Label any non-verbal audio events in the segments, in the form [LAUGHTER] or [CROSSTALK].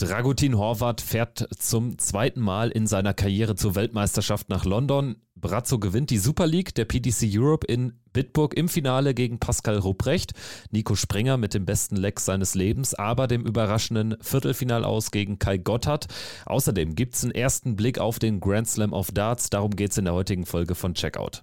Dragutin Horvath fährt zum zweiten Mal in seiner Karriere zur Weltmeisterschaft nach London. Brazzo gewinnt die Super League der PDC Europe in Bitburg im Finale gegen Pascal Rupprecht. Nico Springer mit dem besten Leck seines Lebens, aber dem überraschenden Viertelfinal aus gegen Kai Gotthard. Außerdem gibt es einen ersten Blick auf den Grand Slam of Darts. Darum geht es in der heutigen Folge von Checkout.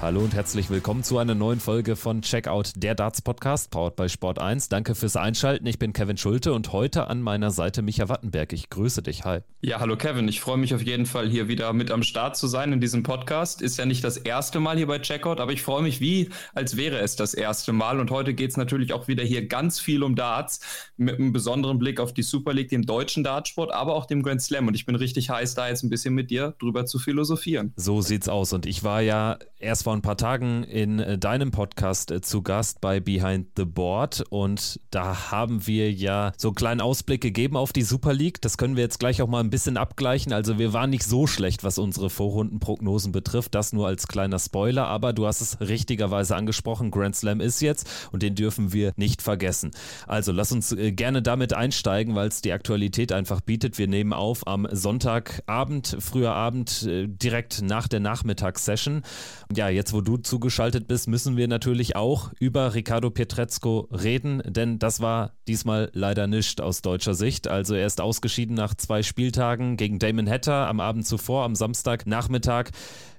Hallo und herzlich willkommen zu einer neuen Folge von Checkout, der Darts Podcast, powered by Sport 1. Danke fürs Einschalten. Ich bin Kevin Schulte und heute an meiner Seite Micha Wattenberg. Ich grüße dich. Hi. Ja, hallo Kevin. Ich freue mich auf jeden Fall hier wieder mit am Start zu sein in diesem Podcast. Ist ja nicht das erste Mal hier bei Checkout, aber ich freue mich wie, als wäre es das erste Mal. Und heute geht es natürlich auch wieder hier ganz viel um Darts mit einem besonderen Blick auf die Super League, den deutschen Dartsport, aber auch dem Grand Slam. Und ich bin richtig heiß, da jetzt ein bisschen mit dir drüber zu philosophieren. So sieht's aus. Und ich war ja erst vor ein paar Tagen in äh, deinem Podcast äh, zu Gast bei Behind the Board und da haben wir ja so einen kleinen Ausblick gegeben auf die Super League. Das können wir jetzt gleich auch mal ein bisschen abgleichen. Also wir waren nicht so schlecht, was unsere Vorrundenprognosen betrifft. Das nur als kleiner Spoiler, aber du hast es richtigerweise angesprochen. Grand Slam ist jetzt und den dürfen wir nicht vergessen. Also lass uns äh, gerne damit einsteigen, weil es die Aktualität einfach bietet. Wir nehmen auf am Sonntagabend, früher Abend, direkt nach der Nachmittagssession. Ja, jetzt wo du zugeschaltet bist, müssen wir natürlich auch über Ricardo Pietrezco reden, denn das war diesmal leider nicht aus deutscher Sicht. Also er ist ausgeschieden nach zwei Spieltagen gegen Damon Hatter am Abend zuvor, am Samstagnachmittag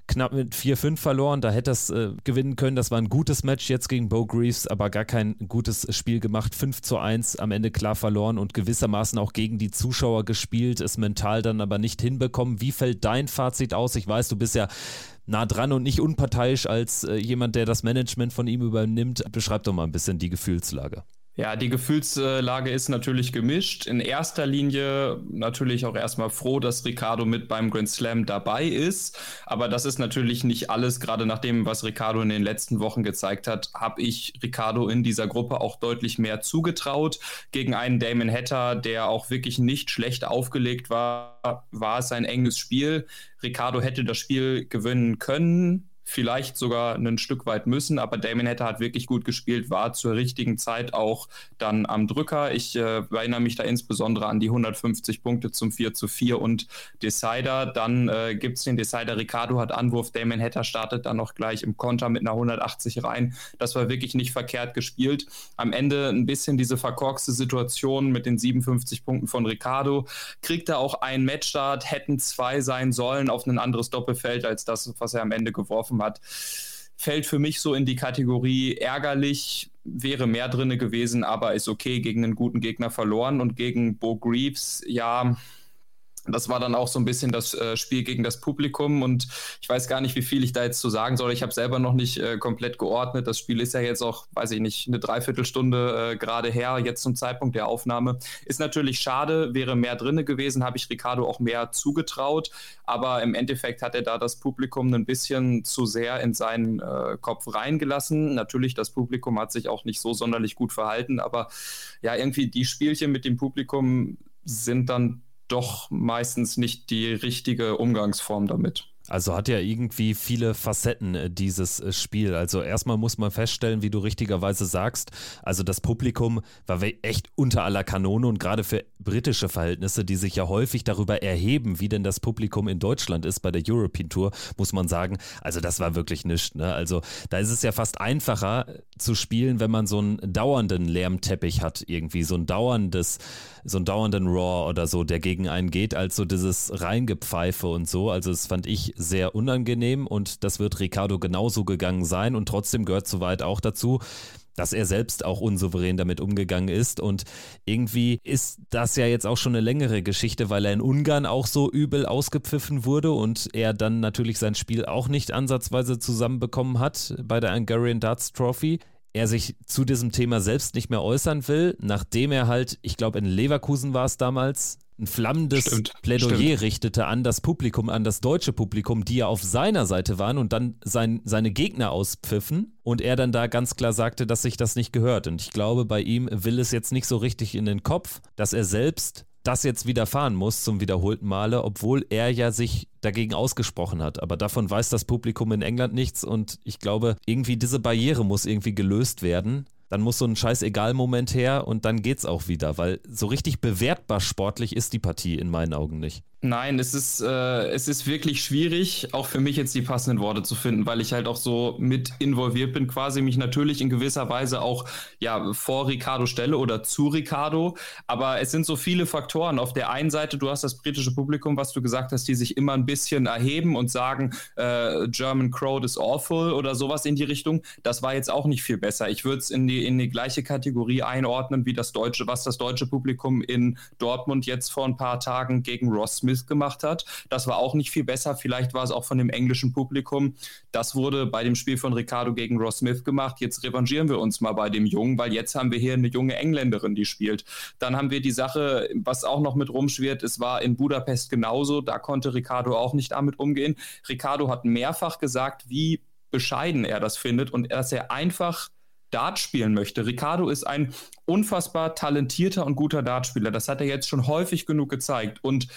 knapp mit 4-5 verloren. Da hätte es äh, gewinnen können. Das war ein gutes Match jetzt gegen Bo Greaves, aber gar kein gutes Spiel gemacht. 5 zu 1 am Ende klar verloren und gewissermaßen auch gegen die Zuschauer gespielt, es mental dann aber nicht hinbekommen. Wie fällt dein Fazit aus? Ich weiß, du bist ja nah dran und nicht unparteiisch als äh, jemand, der das Management von ihm übernimmt. Beschreib doch mal ein bisschen die Gefühlslage. Ja, die Gefühlslage ist natürlich gemischt. In erster Linie natürlich auch erstmal froh, dass Ricardo mit beim Grand Slam dabei ist. Aber das ist natürlich nicht alles. Gerade nach dem, was Ricardo in den letzten Wochen gezeigt hat, habe ich Ricardo in dieser Gruppe auch deutlich mehr zugetraut. Gegen einen Damon Hatter, der auch wirklich nicht schlecht aufgelegt war, war es ein enges Spiel. Ricardo hätte das Spiel gewinnen können vielleicht sogar ein Stück weit müssen, aber Damon Hatter hat wirklich gut gespielt, war zur richtigen Zeit auch dann am Drücker. Ich äh, erinnere mich da insbesondere an die 150 Punkte zum 4 zu 4 und Decider. Dann äh, gibt es den Decider, Ricardo hat Anwurf, Damon Hatter startet dann noch gleich im Konter mit einer 180 rein. Das war wirklich nicht verkehrt gespielt. Am Ende ein bisschen diese verkorkste Situation mit den 57 Punkten von Ricardo. Kriegt er auch einen Matchstart, hätten zwei sein sollen auf ein anderes Doppelfeld als das, was er am Ende geworfen bekommen hat, fällt für mich so in die Kategorie ärgerlich, wäre mehr drinne gewesen, aber ist okay, gegen einen guten Gegner verloren. Und gegen Bo Greaves, ja, das war dann auch so ein bisschen das äh, Spiel gegen das Publikum und ich weiß gar nicht, wie viel ich da jetzt zu sagen soll. Ich habe selber noch nicht äh, komplett geordnet. Das Spiel ist ja jetzt auch, weiß ich nicht, eine Dreiviertelstunde äh, gerade her, jetzt zum Zeitpunkt der Aufnahme. Ist natürlich schade, wäre mehr drinne gewesen, habe ich Ricardo auch mehr zugetraut, aber im Endeffekt hat er da das Publikum ein bisschen zu sehr in seinen äh, Kopf reingelassen. Natürlich, das Publikum hat sich auch nicht so sonderlich gut verhalten, aber ja, irgendwie die Spielchen mit dem Publikum sind dann doch meistens nicht die richtige Umgangsform damit. Also hat ja irgendwie viele Facetten äh, dieses äh, Spiel. Also erstmal muss man feststellen, wie du richtigerweise sagst, also das Publikum war echt unter aller Kanone und gerade für britische Verhältnisse, die sich ja häufig darüber erheben, wie denn das Publikum in Deutschland ist bei der European Tour, muss man sagen, also das war wirklich nichts. Ne? Also da ist es ja fast einfacher zu spielen, wenn man so einen dauernden Lärmteppich hat, irgendwie so ein dauerndes, so einen dauernden Raw oder so, der gegen einen geht, als so dieses Reingepfeife und so. Also das fand ich sehr unangenehm und das wird Ricardo genauso gegangen sein und trotzdem gehört soweit auch dazu, dass er selbst auch unsouverän damit umgegangen ist. Und irgendwie ist das ja jetzt auch schon eine längere Geschichte, weil er in Ungarn auch so übel ausgepfiffen wurde und er dann natürlich sein Spiel auch nicht ansatzweise zusammenbekommen hat bei der Hungarian Darts Trophy er sich zu diesem Thema selbst nicht mehr äußern will, nachdem er halt, ich glaube in Leverkusen war es damals, ein flammendes stimmt, Plädoyer stimmt. richtete an das Publikum, an das deutsche Publikum, die ja auf seiner Seite waren und dann sein, seine Gegner auspfiffen und er dann da ganz klar sagte, dass sich das nicht gehört. Und ich glaube, bei ihm will es jetzt nicht so richtig in den Kopf, dass er selbst das jetzt widerfahren muss zum wiederholten Male, obwohl er ja sich dagegen ausgesprochen hat. Aber davon weiß das Publikum in England nichts und ich glaube, irgendwie diese Barriere muss irgendwie gelöst werden dann muss so ein Scheiß-Egal-Moment her und dann geht's auch wieder, weil so richtig bewertbar sportlich ist die Partie in meinen Augen nicht. Nein, es ist, äh, es ist wirklich schwierig, auch für mich jetzt die passenden Worte zu finden, weil ich halt auch so mit involviert bin, quasi mich natürlich in gewisser Weise auch ja vor Ricardo stelle oder zu Ricardo. Aber es sind so viele Faktoren. Auf der einen Seite, du hast das britische Publikum, was du gesagt hast, die sich immer ein bisschen erheben und sagen, äh, German Crowd is awful oder sowas in die Richtung. Das war jetzt auch nicht viel besser. Ich würde es in die, in die gleiche Kategorie einordnen wie das deutsche, was das deutsche Publikum in Dortmund jetzt vor ein paar Tagen gegen Ross Smith gemacht hat. Das war auch nicht viel besser. Vielleicht war es auch von dem englischen Publikum. Das wurde bei dem Spiel von Ricardo gegen Ross Smith gemacht. Jetzt revanchieren wir uns mal bei dem Jungen, weil jetzt haben wir hier eine junge Engländerin, die spielt. Dann haben wir die Sache, was auch noch mit rumschwirrt. Es war in Budapest genauso. Da konnte Ricardo auch nicht damit umgehen. Ricardo hat mehrfach gesagt, wie bescheiden er das findet und dass er einfach Dart spielen möchte. Ricardo ist ein unfassbar talentierter und guter Dartspieler. Das hat er jetzt schon häufig genug gezeigt. Und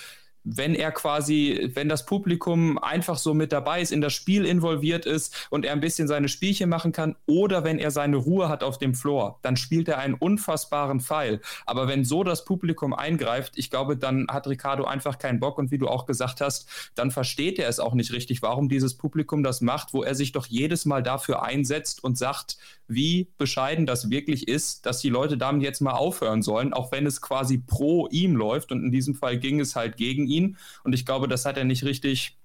wenn er quasi, wenn das Publikum einfach so mit dabei ist, in das Spiel involviert ist und er ein bisschen seine Spielchen machen kann oder wenn er seine Ruhe hat auf dem Floor, dann spielt er einen unfassbaren Pfeil. Aber wenn so das Publikum eingreift, ich glaube, dann hat Ricardo einfach keinen Bock und wie du auch gesagt hast, dann versteht er es auch nicht richtig, warum dieses Publikum das macht, wo er sich doch jedes Mal dafür einsetzt und sagt, wie bescheiden das wirklich ist, dass die Leute damit jetzt mal aufhören sollen, auch wenn es quasi pro ihm läuft und in diesem Fall ging es halt gegen ihn. Und ich glaube, das hat er nicht richtig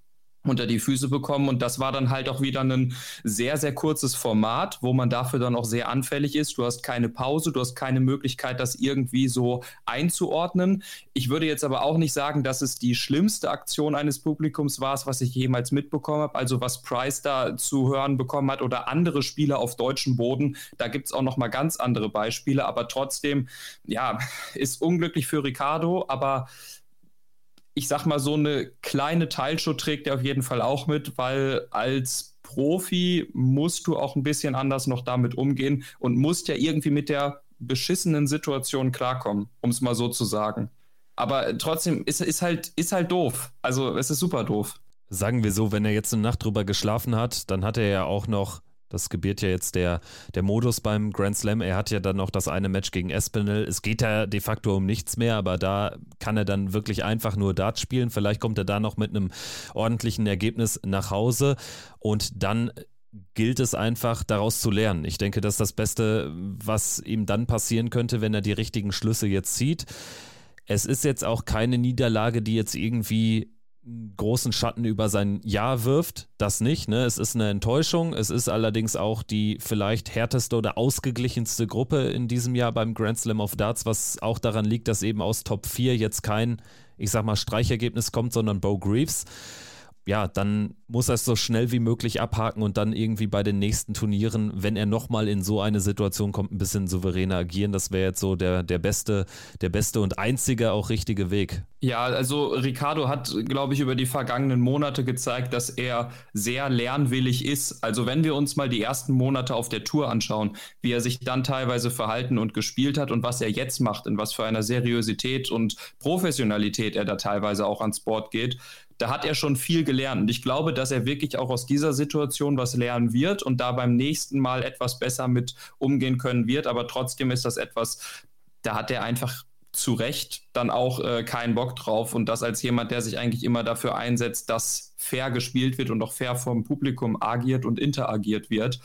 unter die Füße bekommen. Und das war dann halt auch wieder ein sehr, sehr kurzes Format, wo man dafür dann auch sehr anfällig ist. Du hast keine Pause, du hast keine Möglichkeit, das irgendwie so einzuordnen. Ich würde jetzt aber auch nicht sagen, dass es die schlimmste Aktion eines Publikums war, was ich jemals mitbekommen habe. Also was Price da zu hören bekommen hat oder andere Spieler auf deutschem Boden. Da gibt es auch noch mal ganz andere Beispiele. Aber trotzdem, ja, ist unglücklich für Ricardo, aber ich sag mal, so eine kleine Teilschuld trägt er auf jeden Fall auch mit, weil als Profi musst du auch ein bisschen anders noch damit umgehen und musst ja irgendwie mit der beschissenen Situation klarkommen, um es mal so zu sagen. Aber trotzdem ist, ist, halt, ist halt doof. Also es ist super doof. Sagen wir so, wenn er jetzt eine Nacht drüber geschlafen hat, dann hat er ja auch noch das gebiert ja jetzt der, der Modus beim Grand Slam. Er hat ja dann noch das eine Match gegen Espinel. Es geht ja de facto um nichts mehr, aber da kann er dann wirklich einfach nur Dart spielen. Vielleicht kommt er da noch mit einem ordentlichen Ergebnis nach Hause und dann gilt es einfach daraus zu lernen. Ich denke, das ist das Beste, was ihm dann passieren könnte, wenn er die richtigen Schlüsse jetzt zieht. Es ist jetzt auch keine Niederlage, die jetzt irgendwie großen Schatten über sein Jahr wirft. Das nicht. Ne? Es ist eine Enttäuschung. Es ist allerdings auch die vielleicht härteste oder ausgeglichenste Gruppe in diesem Jahr beim Grand Slam of Darts, was auch daran liegt, dass eben aus Top 4 jetzt kein, ich sag mal, Streichergebnis kommt, sondern Bo Greaves ja, dann muss er es so schnell wie möglich abhaken und dann irgendwie bei den nächsten Turnieren, wenn er nochmal in so eine Situation kommt, ein bisschen souveräner agieren. Das wäre jetzt so der, der beste, der beste und einzige auch richtige Weg. Ja, also Ricardo hat, glaube ich, über die vergangenen Monate gezeigt, dass er sehr lernwillig ist. Also wenn wir uns mal die ersten Monate auf der Tour anschauen, wie er sich dann teilweise verhalten und gespielt hat und was er jetzt macht, in was für einer Seriosität und Professionalität er da teilweise auch ans Board geht, da hat er schon viel gelernt. Und ich glaube, dass er wirklich auch aus dieser Situation was lernen wird und da beim nächsten Mal etwas besser mit umgehen können wird. Aber trotzdem ist das etwas, da hat er einfach zu Recht dann auch äh, keinen Bock drauf. Und das als jemand, der sich eigentlich immer dafür einsetzt, dass fair gespielt wird und auch fair vom Publikum agiert und interagiert wird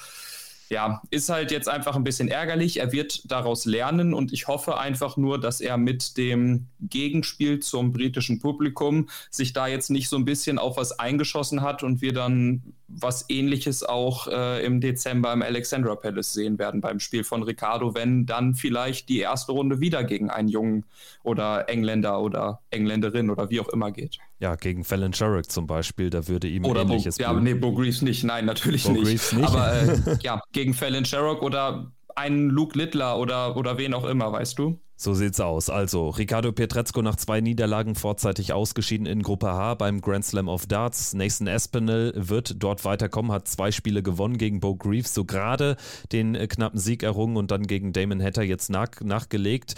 ja, ist halt jetzt einfach ein bisschen ärgerlich. Er wird daraus lernen und ich hoffe einfach nur, dass er mit dem Gegenspiel zum britischen Publikum sich da jetzt nicht so ein bisschen auf was eingeschossen hat und wir dann was ähnliches auch äh, im Dezember im Alexandra Palace sehen werden beim Spiel von Ricardo, wenn dann vielleicht die erste Runde wieder gegen einen Jungen oder Engländer oder Engländerin oder wie auch immer geht. Ja, gegen Fallon Sherrick zum Beispiel, da würde ihm oder ähnliches Bo, Ja, nee, Bo Greaves nicht, nein, natürlich Bo nicht. nicht. Aber äh, [LAUGHS] ja, gegen Fallon Sherrick oder einen Luke Littler oder, oder wen auch immer, weißt du? So sieht's aus. Also, Ricardo Pietrezco nach zwei Niederlagen vorzeitig ausgeschieden in Gruppe H beim Grand Slam of Darts. Nathan Espinel wird dort weiterkommen, hat zwei Spiele gewonnen gegen Bo Greaves, so gerade den äh, knappen Sieg errungen und dann gegen Damon Hatter jetzt nach, nachgelegt.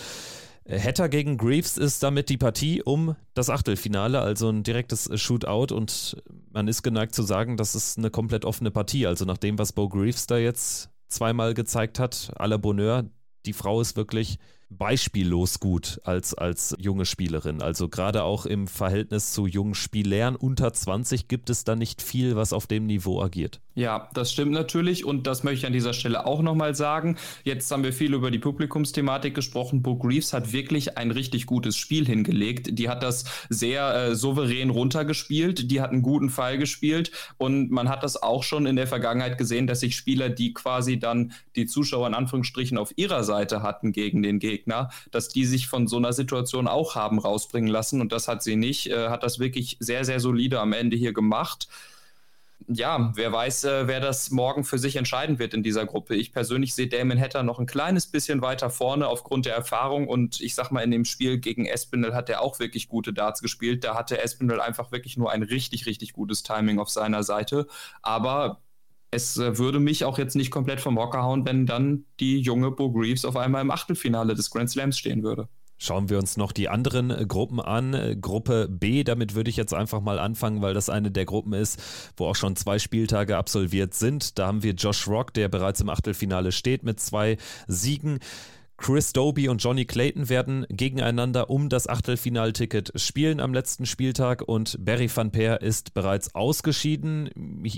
Hatter gegen Greaves ist damit die Partie um das Achtelfinale, also ein direktes Shootout und man ist geneigt zu sagen, das ist eine komplett offene Partie. Also nach dem, was Bo Greaves da jetzt zweimal gezeigt hat, à la Bonheur, die Frau ist wirklich beispiellos gut als, als junge Spielerin. Also gerade auch im Verhältnis zu jungen Spielern unter 20 gibt es da nicht viel, was auf dem Niveau agiert. Ja, das stimmt natürlich und das möchte ich an dieser Stelle auch nochmal sagen. Jetzt haben wir viel über die Publikumsthematik gesprochen. Bo Greaves hat wirklich ein richtig gutes Spiel hingelegt. Die hat das sehr äh, souverän runtergespielt, die hat einen guten Fall gespielt und man hat das auch schon in der Vergangenheit gesehen, dass sich Spieler, die quasi dann die Zuschauer in Anführungsstrichen auf ihrer Seite hatten gegen den Gegner, dass die sich von so einer Situation auch haben rausbringen lassen und das hat sie nicht, äh, hat das wirklich sehr, sehr solide am Ende hier gemacht ja, wer weiß, äh, wer das morgen für sich entscheiden wird in dieser Gruppe. Ich persönlich sehe Damon Hatter noch ein kleines bisschen weiter vorne aufgrund der Erfahrung und ich sag mal, in dem Spiel gegen Espinel hat er auch wirklich gute Darts gespielt. Da hatte Espinel einfach wirklich nur ein richtig, richtig gutes Timing auf seiner Seite. Aber es äh, würde mich auch jetzt nicht komplett vom Hocker hauen, wenn dann die junge Bo Greaves auf einmal im Achtelfinale des Grand Slams stehen würde. Schauen wir uns noch die anderen äh, Gruppen an. Äh, Gruppe B, damit würde ich jetzt einfach mal anfangen, weil das eine der Gruppen ist, wo auch schon zwei Spieltage absolviert sind. Da haben wir Josh Rock, der bereits im Achtelfinale steht mit zwei Siegen. Chris Doby und Johnny Clayton werden gegeneinander um das Achtelfinalticket spielen am letzten Spieltag und Barry van Peer ist bereits ausgeschieden.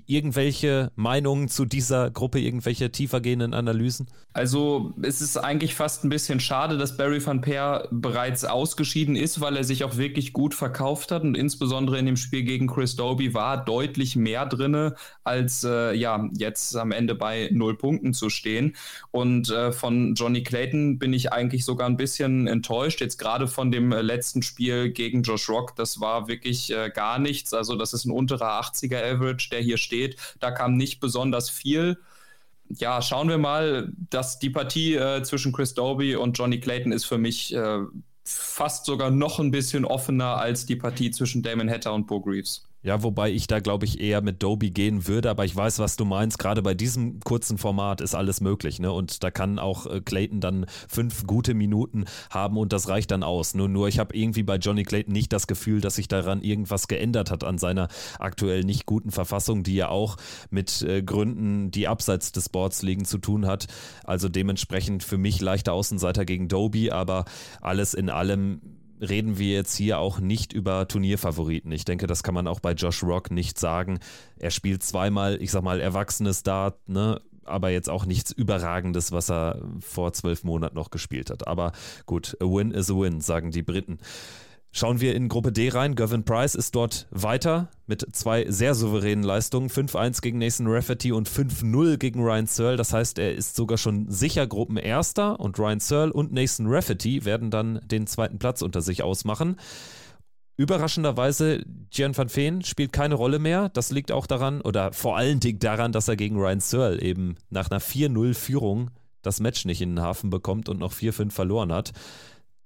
Irgendwelche Meinungen zu dieser Gruppe, irgendwelche tiefergehenden Analysen? Also es ist eigentlich fast ein bisschen schade, dass Barry van Peer bereits ausgeschieden ist, weil er sich auch wirklich gut verkauft hat und insbesondere in dem Spiel gegen Chris Doby war deutlich mehr drinne, als äh, ja jetzt am Ende bei null Punkten zu stehen. Und äh, von Johnny Clayton bin ich eigentlich sogar ein bisschen enttäuscht. Jetzt gerade von dem äh, letzten Spiel gegen Josh Rock, das war wirklich äh, gar nichts. Also das ist ein unterer 80er Average, der hier steht. Da kam nicht besonders viel. Ja, schauen wir mal, dass die Partie äh, zwischen Chris Doby und Johnny Clayton ist für mich äh, fast sogar noch ein bisschen offener als die Partie zwischen Damon Hatter und Bo Greaves. Ja, wobei ich da, glaube ich, eher mit Doby gehen würde, aber ich weiß, was du meinst. Gerade bei diesem kurzen Format ist alles möglich, ne? Und da kann auch äh, Clayton dann fünf gute Minuten haben und das reicht dann aus. Nur, nur ich habe irgendwie bei Johnny Clayton nicht das Gefühl, dass sich daran irgendwas geändert hat an seiner aktuell nicht guten Verfassung, die ja auch mit äh, Gründen, die abseits des Boards liegen, zu tun hat. Also dementsprechend für mich leichter Außenseiter gegen Doby, aber alles in allem reden wir jetzt hier auch nicht über Turnierfavoriten. Ich denke, das kann man auch bei Josh Rock nicht sagen. Er spielt zweimal, ich sag mal, erwachsenes Dart, ne? aber jetzt auch nichts Überragendes, was er vor zwölf Monaten noch gespielt hat. Aber gut, a win is a win, sagen die Briten. Schauen wir in Gruppe D rein. Gavin Price ist dort weiter mit zwei sehr souveränen Leistungen. 5-1 gegen Nathan Rafferty und 5-0 gegen Ryan Searle. Das heißt, er ist sogar schon sicher Gruppenerster und Ryan Searle und Nathan Rafferty werden dann den zweiten Platz unter sich ausmachen. Überraschenderweise, Gian van Veen spielt keine Rolle mehr. Das liegt auch daran, oder vor allen Dingen daran, dass er gegen Ryan Searle eben nach einer 4-0-Führung das Match nicht in den Hafen bekommt und noch 4-5 verloren hat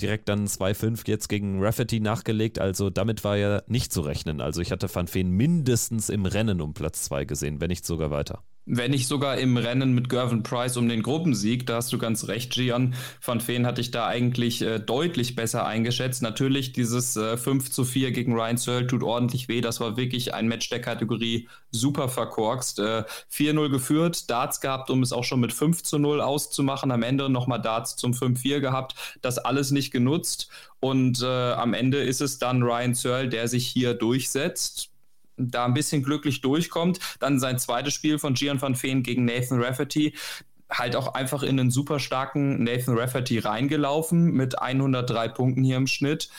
direkt dann 2-5 jetzt gegen Rafferty nachgelegt. Also damit war ja nicht zu rechnen. Also ich hatte Van Feen mindestens im Rennen um Platz 2 gesehen, wenn nicht sogar weiter wenn nicht sogar im Rennen mit Gervin Price um den Gruppensieg. Da hast du ganz recht, Gian. Van Feen hatte ich da eigentlich äh, deutlich besser eingeschätzt. Natürlich, dieses äh, 5 zu 4 gegen Ryan Searle tut ordentlich weh. Das war wirklich ein Match der Kategorie super verkorkst. Äh, 4-0 geführt, Darts gehabt, um es auch schon mit 5 zu 0 auszumachen. Am Ende nochmal Darts zum 5-4 gehabt. Das alles nicht genutzt. Und äh, am Ende ist es dann Ryan Searle, der sich hier durchsetzt da ein bisschen glücklich durchkommt. Dann sein zweites Spiel von Gian van Veen gegen Nathan Rafferty halt auch einfach in einen super starken Nathan Rafferty reingelaufen mit 103 Punkten hier im Schnitt.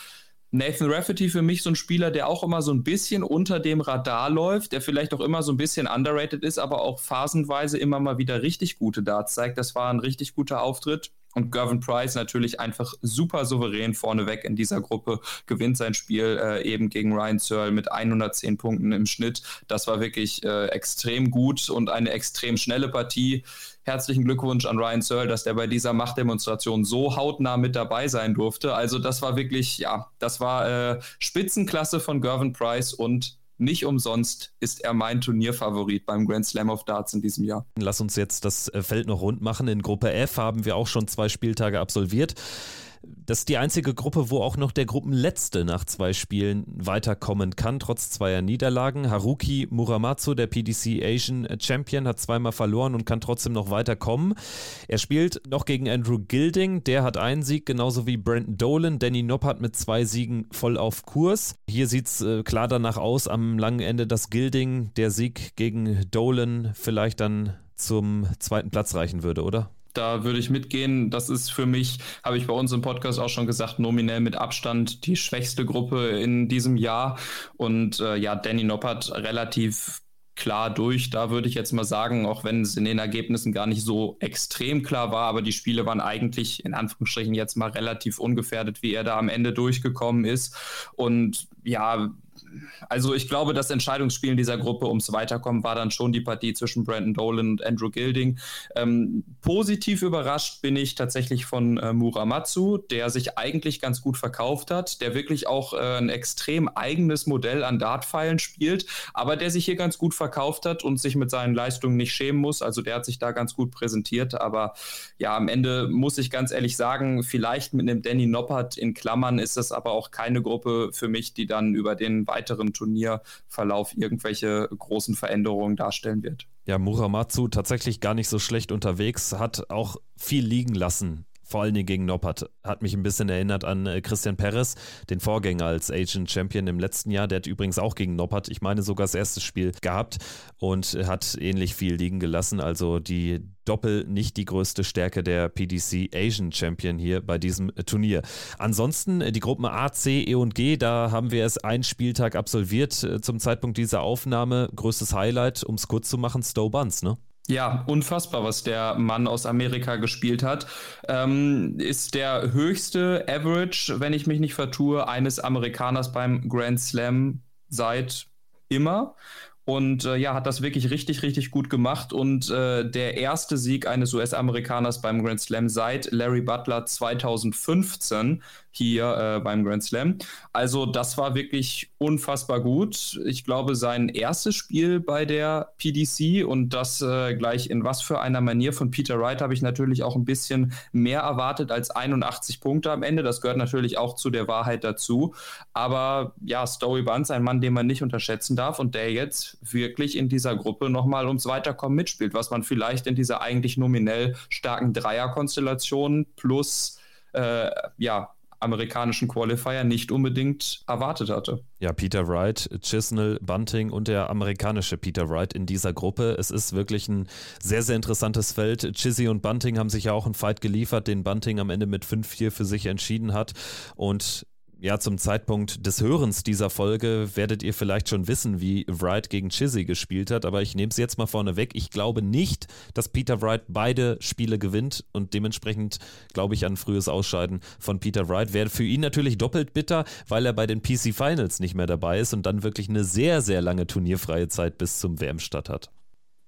Nathan Rafferty für mich so ein Spieler, der auch immer so ein bisschen unter dem Radar läuft, der vielleicht auch immer so ein bisschen underrated ist, aber auch phasenweise immer mal wieder richtig gute Darts zeigt. Das war ein richtig guter Auftritt. Und Gervin Price natürlich einfach super souverän vorneweg in dieser Gruppe, gewinnt sein Spiel äh, eben gegen Ryan Searle mit 110 Punkten im Schnitt. Das war wirklich äh, extrem gut und eine extrem schnelle Partie. Herzlichen Glückwunsch an Ryan Searle, dass der bei dieser Machtdemonstration so hautnah mit dabei sein durfte. Also das war wirklich, ja, das war äh, Spitzenklasse von Gervin Price und nicht umsonst ist er mein Turnierfavorit beim Grand Slam of Darts in diesem Jahr. Lass uns jetzt das äh, Feld noch rund machen. In Gruppe F haben wir auch schon zwei Spieltage absolviert. Das ist die einzige Gruppe, wo auch noch der Gruppenletzte nach zwei Spielen weiterkommen kann, trotz zweier Niederlagen. Haruki Muramatsu, der PDC Asian Champion, hat zweimal verloren und kann trotzdem noch weiterkommen. Er spielt noch gegen Andrew Gilding, der hat einen Sieg, genauso wie Brandon Dolan. Danny Noppert mit zwei Siegen voll auf Kurs. Hier sieht es äh, klar danach aus, am langen Ende, dass Gilding der Sieg gegen Dolan vielleicht dann zum zweiten Platz reichen würde, oder? Da würde ich mitgehen. Das ist für mich, habe ich bei uns im Podcast auch schon gesagt, nominell mit Abstand die schwächste Gruppe in diesem Jahr. Und äh, ja, Danny Noppert relativ klar durch. Da würde ich jetzt mal sagen, auch wenn es in den Ergebnissen gar nicht so extrem klar war, aber die Spiele waren eigentlich in Anführungsstrichen jetzt mal relativ ungefährdet, wie er da am Ende durchgekommen ist. Und ja, also ich glaube, das Entscheidungsspiel in dieser Gruppe ums Weiterkommen war dann schon die Partie zwischen Brandon Dolan und Andrew Gilding. Ähm, positiv überrascht bin ich tatsächlich von äh, Muramatsu, der sich eigentlich ganz gut verkauft hat, der wirklich auch äh, ein extrem eigenes Modell an Dartpfeilen spielt, aber der sich hier ganz gut verkauft hat und sich mit seinen Leistungen nicht schämen muss. Also der hat sich da ganz gut präsentiert, aber ja, am Ende muss ich ganz ehrlich sagen, vielleicht mit einem Danny Noppert in Klammern ist das aber auch keine Gruppe für mich, die dann über den weiteren Turnierverlauf irgendwelche großen Veränderungen darstellen wird. Ja, Muramatsu tatsächlich gar nicht so schlecht unterwegs, hat auch viel liegen lassen vor allen Dingen gegen Noppert. Hat mich ein bisschen erinnert an äh, Christian Perez, den Vorgänger als Agent Champion im letzten Jahr. Der hat übrigens auch gegen Noppert, ich meine sogar das erste Spiel gehabt und hat ähnlich viel liegen gelassen. Also die Doppel nicht die größte Stärke der PDC Asian Champion hier bei diesem äh, Turnier. Ansonsten äh, die Gruppen A, C, E und G, da haben wir es einen Spieltag absolviert zum Zeitpunkt dieser Aufnahme. Größtes Highlight, um es kurz zu machen, Stowe Buns, ne? Ja, unfassbar, was der Mann aus Amerika gespielt hat. Ähm, ist der höchste Average, wenn ich mich nicht vertue, eines Amerikaners beim Grand Slam seit immer. Und äh, ja, hat das wirklich richtig, richtig gut gemacht. Und äh, der erste Sieg eines US-Amerikaners beim Grand Slam seit Larry Butler 2015 hier äh, beim Grand Slam. Also das war wirklich unfassbar gut. Ich glaube, sein erstes Spiel bei der PDC und das äh, gleich in was für einer Manier von Peter Wright habe ich natürlich auch ein bisschen mehr erwartet als 81 Punkte am Ende. Das gehört natürlich auch zu der Wahrheit dazu. Aber ja, Story Buns, ein Mann, den man nicht unterschätzen darf und der jetzt wirklich in dieser Gruppe nochmal ums Weiterkommen mitspielt, was man vielleicht in dieser eigentlich nominell starken Dreierkonstellation plus äh, ja, amerikanischen Qualifier nicht unbedingt erwartet hatte. Ja, Peter Wright, Chisnell, Bunting und der amerikanische Peter Wright in dieser Gruppe. Es ist wirklich ein sehr, sehr interessantes Feld. Chizzy und Bunting haben sich ja auch einen Fight geliefert, den Bunting am Ende mit 5-4 für sich entschieden hat. Und ja, zum Zeitpunkt des Hörens dieser Folge werdet ihr vielleicht schon wissen, wie Wright gegen Chizzy gespielt hat, aber ich nehme es jetzt mal vorne weg. Ich glaube nicht, dass Peter Wright beide Spiele gewinnt und dementsprechend glaube ich an frühes Ausscheiden von Peter Wright. Wäre für ihn natürlich doppelt bitter, weil er bei den PC Finals nicht mehr dabei ist und dann wirklich eine sehr, sehr lange turnierfreie Zeit bis zum WM-Start hat.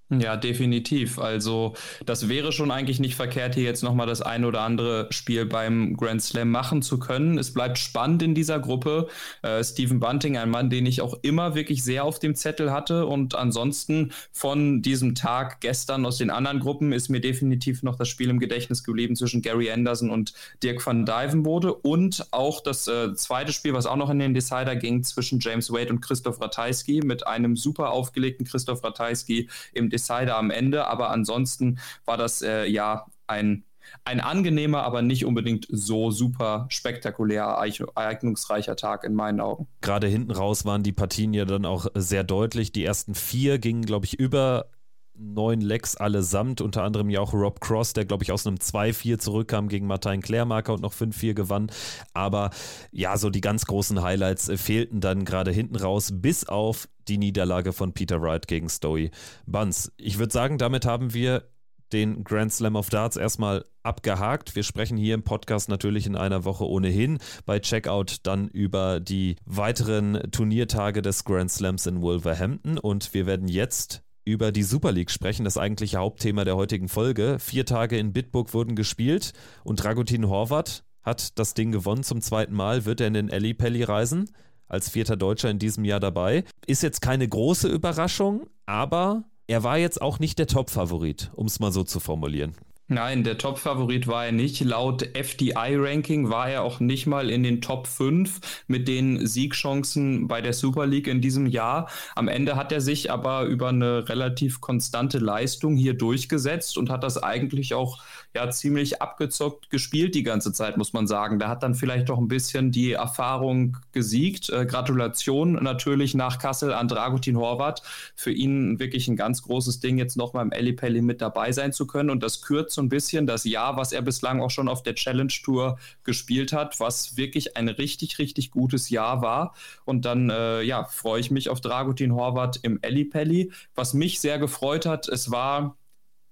Ja, definitiv. Also das wäre schon eigentlich nicht verkehrt, hier jetzt nochmal das ein oder andere Spiel beim Grand Slam machen zu können. Es bleibt spannend in dieser Gruppe. Äh, Stephen Bunting, ein Mann, den ich auch immer wirklich sehr auf dem Zettel hatte. Und ansonsten von diesem Tag gestern aus den anderen Gruppen ist mir definitiv noch das Spiel im Gedächtnis geblieben zwischen Gary Anderson und Dirk van Dijvenbode. Und auch das äh, zweite Spiel, was auch noch in den Decider ging, zwischen James Wade und Christoph Ratajski mit einem super aufgelegten Christoph Ratajski im Decider am Ende, aber ansonsten war das äh, ja ein ein angenehmer, aber nicht unbedingt so super spektakulär ereignungsreicher Tag in meinen Augen. Gerade hinten raus waren die Partien ja dann auch sehr deutlich. Die ersten vier gingen, glaube ich, über neun Lecks allesamt, unter anderem ja auch Rob Cross, der glaube ich aus einem 2-4 zurückkam gegen Martin Klärmarker und noch 5-4 gewann. Aber ja, so die ganz großen Highlights äh, fehlten dann gerade hinten raus, bis auf die Niederlage von Peter Wright gegen Stoey Buns. Ich würde sagen, damit haben wir den Grand Slam of Darts erstmal abgehakt. Wir sprechen hier im Podcast natürlich in einer Woche ohnehin bei Checkout dann über die weiteren Turniertage des Grand Slams in Wolverhampton und wir werden jetzt über die Super League sprechen, das eigentliche Hauptthema der heutigen Folge. Vier Tage in Bitburg wurden gespielt und Dragutin Horvath hat das Ding gewonnen zum zweiten Mal, wird er in den Eli Pelli reisen, als vierter Deutscher in diesem Jahr dabei. Ist jetzt keine große Überraschung, aber er war jetzt auch nicht der Top-Favorit, um es mal so zu formulieren. Nein, der Top-Favorit war er nicht. Laut FDI-Ranking war er auch nicht mal in den Top 5 mit den Siegchancen bei der Super League in diesem Jahr. Am Ende hat er sich aber über eine relativ konstante Leistung hier durchgesetzt und hat das eigentlich auch ja ziemlich abgezockt gespielt die ganze Zeit, muss man sagen. Da hat dann vielleicht doch ein bisschen die Erfahrung gesiegt. Äh, Gratulation natürlich nach Kassel an Dragutin Horvath. Für ihn wirklich ein ganz großes Ding, jetzt nochmal im Ellipelli mit dabei sein zu können. Und das kürzt so ein bisschen das Jahr, was er bislang auch schon auf der Challenge Tour gespielt hat, was wirklich ein richtig, richtig gutes Jahr war. Und dann, äh, ja, freue ich mich auf Dragutin Horvath im Ellipelli. Was mich sehr gefreut hat, es war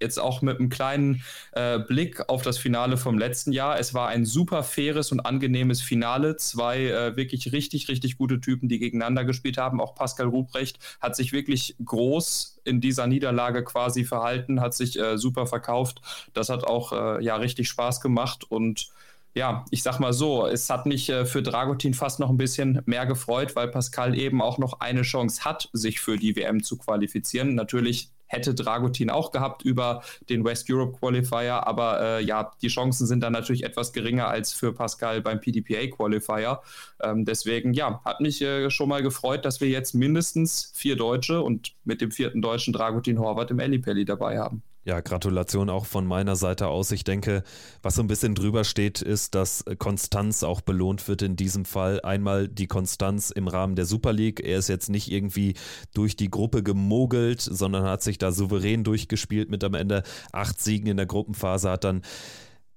jetzt auch mit einem kleinen äh, Blick auf das Finale vom letzten Jahr. Es war ein super faires und angenehmes Finale. Zwei äh, wirklich richtig, richtig gute Typen, die gegeneinander gespielt haben. Auch Pascal Ruprecht hat sich wirklich groß in dieser Niederlage quasi verhalten, hat sich äh, super verkauft. Das hat auch äh, ja richtig Spaß gemacht und ja, ich sag mal so, es hat mich äh, für Dragutin fast noch ein bisschen mehr gefreut, weil Pascal eben auch noch eine Chance hat, sich für die WM zu qualifizieren. Natürlich hätte Dragutin auch gehabt über den West Europe Qualifier, aber äh, ja, die Chancen sind dann natürlich etwas geringer als für Pascal beim PDPA Qualifier. Ähm, deswegen, ja, hat mich äh, schon mal gefreut, dass wir jetzt mindestens vier Deutsche und mit dem vierten Deutschen Dragutin Horvath im Ellipelli dabei haben. Ja, Gratulation auch von meiner Seite aus. Ich denke, was so ein bisschen drüber steht, ist, dass Konstanz auch belohnt wird in diesem Fall. Einmal die Konstanz im Rahmen der Super League. Er ist jetzt nicht irgendwie durch die Gruppe gemogelt, sondern hat sich da souverän durchgespielt mit am Ende acht Siegen in der Gruppenphase, hat dann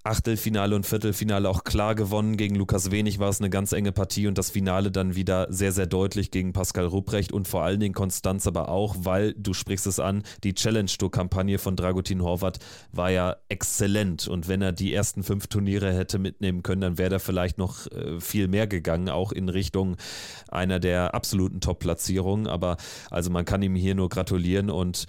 Achtelfinale und Viertelfinale auch klar gewonnen. Gegen Lukas Wenig war es eine ganz enge Partie und das Finale dann wieder sehr, sehr deutlich gegen Pascal Rupprecht und vor allen Dingen Konstanz aber auch, weil, du sprichst es an, die Challenge-Tour-Kampagne von Dragutin Horvath war ja exzellent und wenn er die ersten fünf Turniere hätte mitnehmen können, dann wäre da vielleicht noch äh, viel mehr gegangen, auch in Richtung einer der absoluten Top-Platzierungen. Aber also man kann ihm hier nur gratulieren und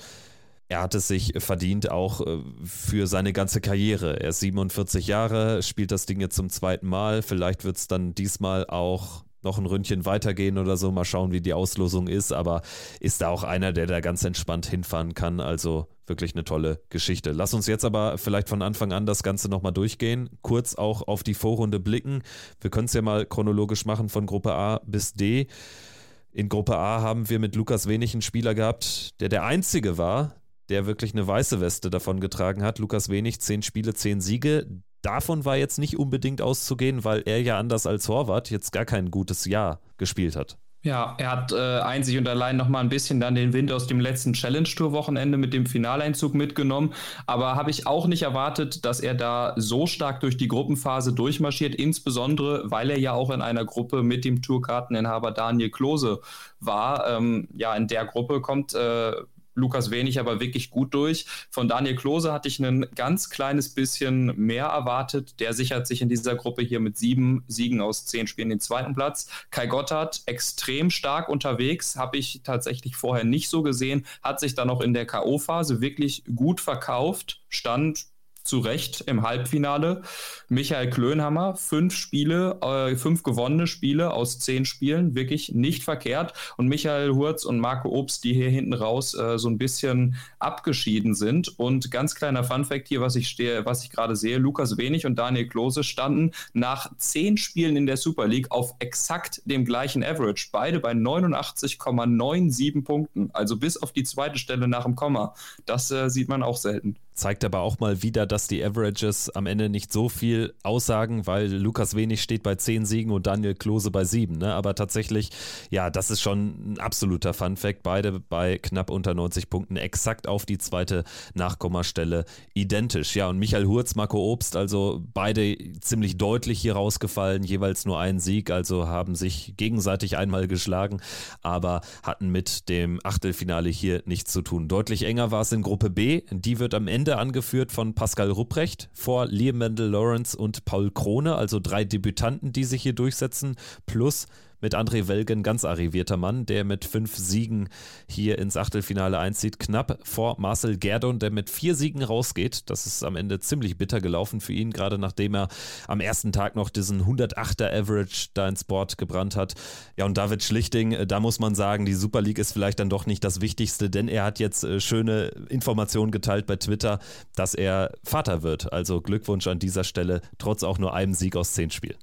er hat es sich verdient, auch äh, für seine ganze Karriere. Er ist 47 Jahre, spielt das Ding jetzt zum zweiten Mal. Vielleicht wird es dann diesmal auch noch ein Ründchen weitergehen oder so. Mal schauen, wie die Auslosung ist. Aber ist da auch einer, der da ganz entspannt hinfahren kann. Also wirklich eine tolle Geschichte. Lass uns jetzt aber vielleicht von Anfang an das Ganze nochmal durchgehen. Kurz auch auf die Vorrunde blicken. Wir können es ja mal chronologisch machen von Gruppe A bis D. In Gruppe A haben wir mit Lukas Wenig einen Spieler gehabt, der der einzige war, der wirklich eine weiße Weste davon getragen hat. Lukas Wenig, zehn Spiele, zehn Siege. Davon war jetzt nicht unbedingt auszugehen, weil er ja anders als Horvath jetzt gar kein gutes Jahr gespielt hat. Ja, er hat äh, einzig und allein noch mal ein bisschen dann den Wind aus dem letzten Challenge-Tour-Wochenende mit dem Finaleinzug mitgenommen. Aber habe ich auch nicht erwartet, dass er da so stark durch die Gruppenphase durchmarschiert, insbesondere weil er ja auch in einer Gruppe mit dem Tourkarteninhaber Daniel Klose war. Ähm, ja, in der Gruppe kommt äh, Lukas Wenig aber wirklich gut durch. Von Daniel Klose hatte ich ein ganz kleines bisschen mehr erwartet. Der sichert sich in dieser Gruppe hier mit sieben Siegen aus zehn Spielen den zweiten Platz. Kai Gotthard extrem stark unterwegs, habe ich tatsächlich vorher nicht so gesehen, hat sich dann auch in der K.O.-Phase wirklich gut verkauft, stand zu Recht im Halbfinale. Michael Klönhammer, fünf Spiele, äh, fünf gewonnene Spiele aus zehn Spielen, wirklich nicht verkehrt. Und Michael Hurz und Marco Obst, die hier hinten raus äh, so ein bisschen abgeschieden sind. Und ganz kleiner Funfact hier, was ich stehe, was ich gerade sehe: Lukas Wenig und Daniel Klose standen nach zehn Spielen in der Super League auf exakt dem gleichen Average. Beide bei 89,97 Punkten. Also bis auf die zweite Stelle nach dem Komma. Das äh, sieht man auch selten. Zeigt aber auch mal wieder, dass die Averages am Ende nicht so viel aussagen, weil Lukas Wenig steht bei 10 Siegen und Daniel Klose bei 7. Ne? Aber tatsächlich, ja, das ist schon ein absoluter Fun-Fact. Beide bei knapp unter 90 Punkten, exakt auf die zweite Nachkommastelle identisch. Ja, und Michael Hurz, Marco Obst, also beide ziemlich deutlich hier rausgefallen, jeweils nur einen Sieg, also haben sich gegenseitig einmal geschlagen, aber hatten mit dem Achtelfinale hier nichts zu tun. Deutlich enger war es in Gruppe B. Die wird am Ende Ende angeführt von Pascal Rupprecht vor Liam Mendel Lawrence und Paul Krone, also drei Debütanten, die sich hier durchsetzen, plus mit André Welgen ganz arrivierter Mann, der mit fünf Siegen hier ins Achtelfinale einzieht, knapp vor Marcel Gerdon, der mit vier Siegen rausgeht. Das ist am Ende ziemlich bitter gelaufen für ihn, gerade nachdem er am ersten Tag noch diesen 108er Average da ins Board gebrannt hat. Ja, und David Schlichting, äh, da muss man sagen, die Super League ist vielleicht dann doch nicht das Wichtigste, denn er hat jetzt äh, schöne Informationen geteilt bei Twitter, dass er Vater wird. Also Glückwunsch an dieser Stelle, trotz auch nur einem Sieg aus zehn Spielen.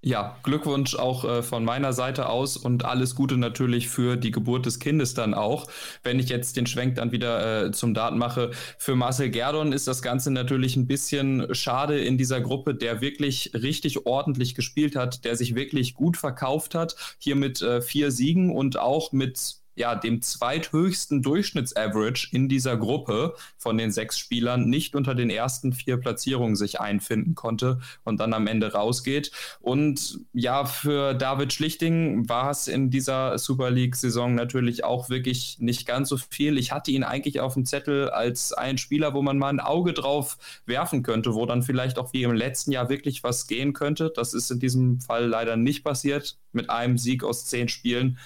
Ja, Glückwunsch auch äh, von meiner Seite aus und alles Gute natürlich für die Geburt des Kindes dann auch. Wenn ich jetzt den Schwenk dann wieder äh, zum Daten mache, für Marcel Gerdon ist das Ganze natürlich ein bisschen schade in dieser Gruppe, der wirklich richtig ordentlich gespielt hat, der sich wirklich gut verkauft hat, hier mit äh, vier Siegen und auch mit ja, dem zweithöchsten Durchschnittsaverage in dieser Gruppe von den sechs Spielern nicht unter den ersten vier Platzierungen sich einfinden konnte und dann am Ende rausgeht. Und ja, für David Schlichting war es in dieser Super League-Saison natürlich auch wirklich nicht ganz so viel. Ich hatte ihn eigentlich auf dem Zettel als ein Spieler, wo man mal ein Auge drauf werfen könnte, wo dann vielleicht auch wie im letzten Jahr wirklich was gehen könnte. Das ist in diesem Fall leider nicht passiert mit einem Sieg aus zehn Spielen.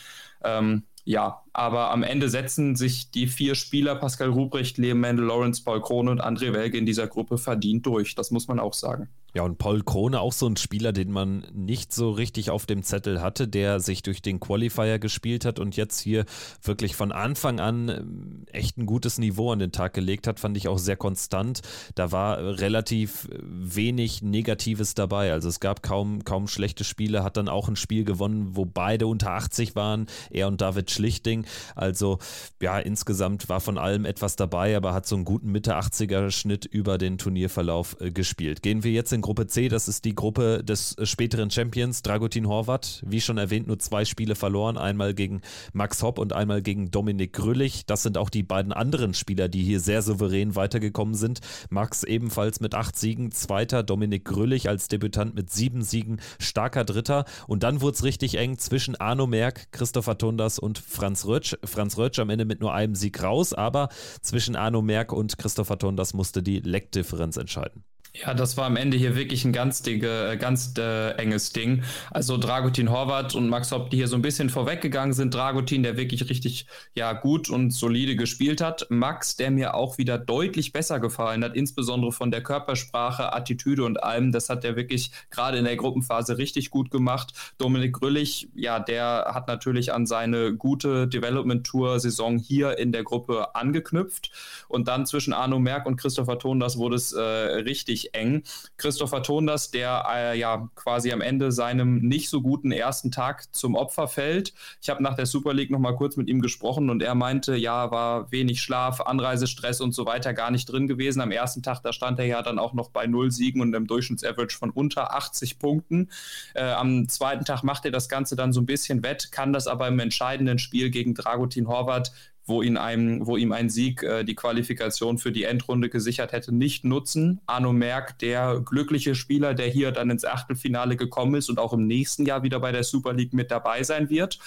Ähm, ja, aber am Ende setzen sich die vier Spieler, Pascal Ruprecht, Liam Mendel, Lawrence, Paul Krone und André Welge in dieser Gruppe verdient durch. Das muss man auch sagen. Ja, und Paul Krone auch so ein Spieler, den man nicht so richtig auf dem Zettel hatte, der sich durch den Qualifier gespielt hat und jetzt hier wirklich von Anfang an ähm, echt ein gutes Niveau an den Tag gelegt hat, fand ich auch sehr konstant. Da war relativ wenig Negatives dabei. Also es gab kaum, kaum schlechte Spiele, hat dann auch ein Spiel gewonnen, wo beide unter 80 waren, er und David Schlichting. Also ja, insgesamt war von allem etwas dabei, aber hat so einen guten Mitte 80er Schnitt über den Turnierverlauf äh, gespielt. Gehen wir jetzt in Gruppe C, das ist die Gruppe des äh, späteren Champions, Dragutin Horvat. Wie schon erwähnt, nur zwei Spiele verloren, einmal gegen Max Hopp und einmal gegen Dominik Grüllich. Das sind auch die beiden anderen Spieler, die hier sehr souverän weitergekommen sind. Max ebenfalls mit acht Siegen, zweiter, Dominik Grüllich als Debütant mit sieben Siegen, starker Dritter. Und dann wurde es richtig eng zwischen Arno Merck, Christopher Tundas und Franz Rötsch. Franz Rötsch am Ende mit nur einem Sieg raus, aber zwischen Arno Merck und Christopher Tundas musste die Leckdifferenz entscheiden. Ja, das war am Ende hier wirklich ein ganz, dicke, ganz äh, enges Ding. Also Dragutin Horvath und Max Hopp, die hier so ein bisschen vorweggegangen sind. Dragutin, der wirklich richtig ja, gut und solide gespielt hat. Max, der mir auch wieder deutlich besser gefallen hat, insbesondere von der Körpersprache, Attitüde und allem. Das hat er wirklich gerade in der Gruppenphase richtig gut gemacht. Dominik Grüllich, ja, der hat natürlich an seine gute Development Tour Saison hier in der Gruppe angeknüpft. Und dann zwischen Arno Merck und Christopher Tondas wurde es äh, richtig richtig eng. Christopher Tonders, der äh, ja quasi am Ende seinem nicht so guten ersten Tag zum Opfer fällt. Ich habe nach der Super League noch mal kurz mit ihm gesprochen und er meinte, ja, war wenig Schlaf, Anreisestress und so weiter gar nicht drin gewesen. Am ersten Tag, da stand er ja dann auch noch bei null Siegen und einem Durchschnittsaverage von unter 80 Punkten. Äh, am zweiten Tag macht er das Ganze dann so ein bisschen wett, kann das aber im entscheidenden Spiel gegen Dragutin Horvath wo, ihn einem, wo ihm ein Sieg äh, die Qualifikation für die Endrunde gesichert hätte, nicht nutzen. Arno Merck, der glückliche Spieler, der hier dann ins Achtelfinale gekommen ist und auch im nächsten Jahr wieder bei der Super League mit dabei sein wird.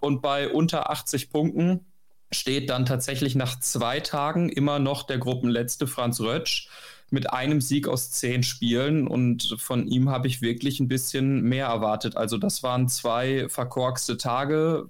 Und bei unter 80 Punkten steht dann tatsächlich nach zwei Tagen immer noch der Gruppenletzte Franz Rötsch mit einem Sieg aus zehn Spielen und von ihm habe ich wirklich ein bisschen mehr erwartet. Also das waren zwei verkorkste Tage,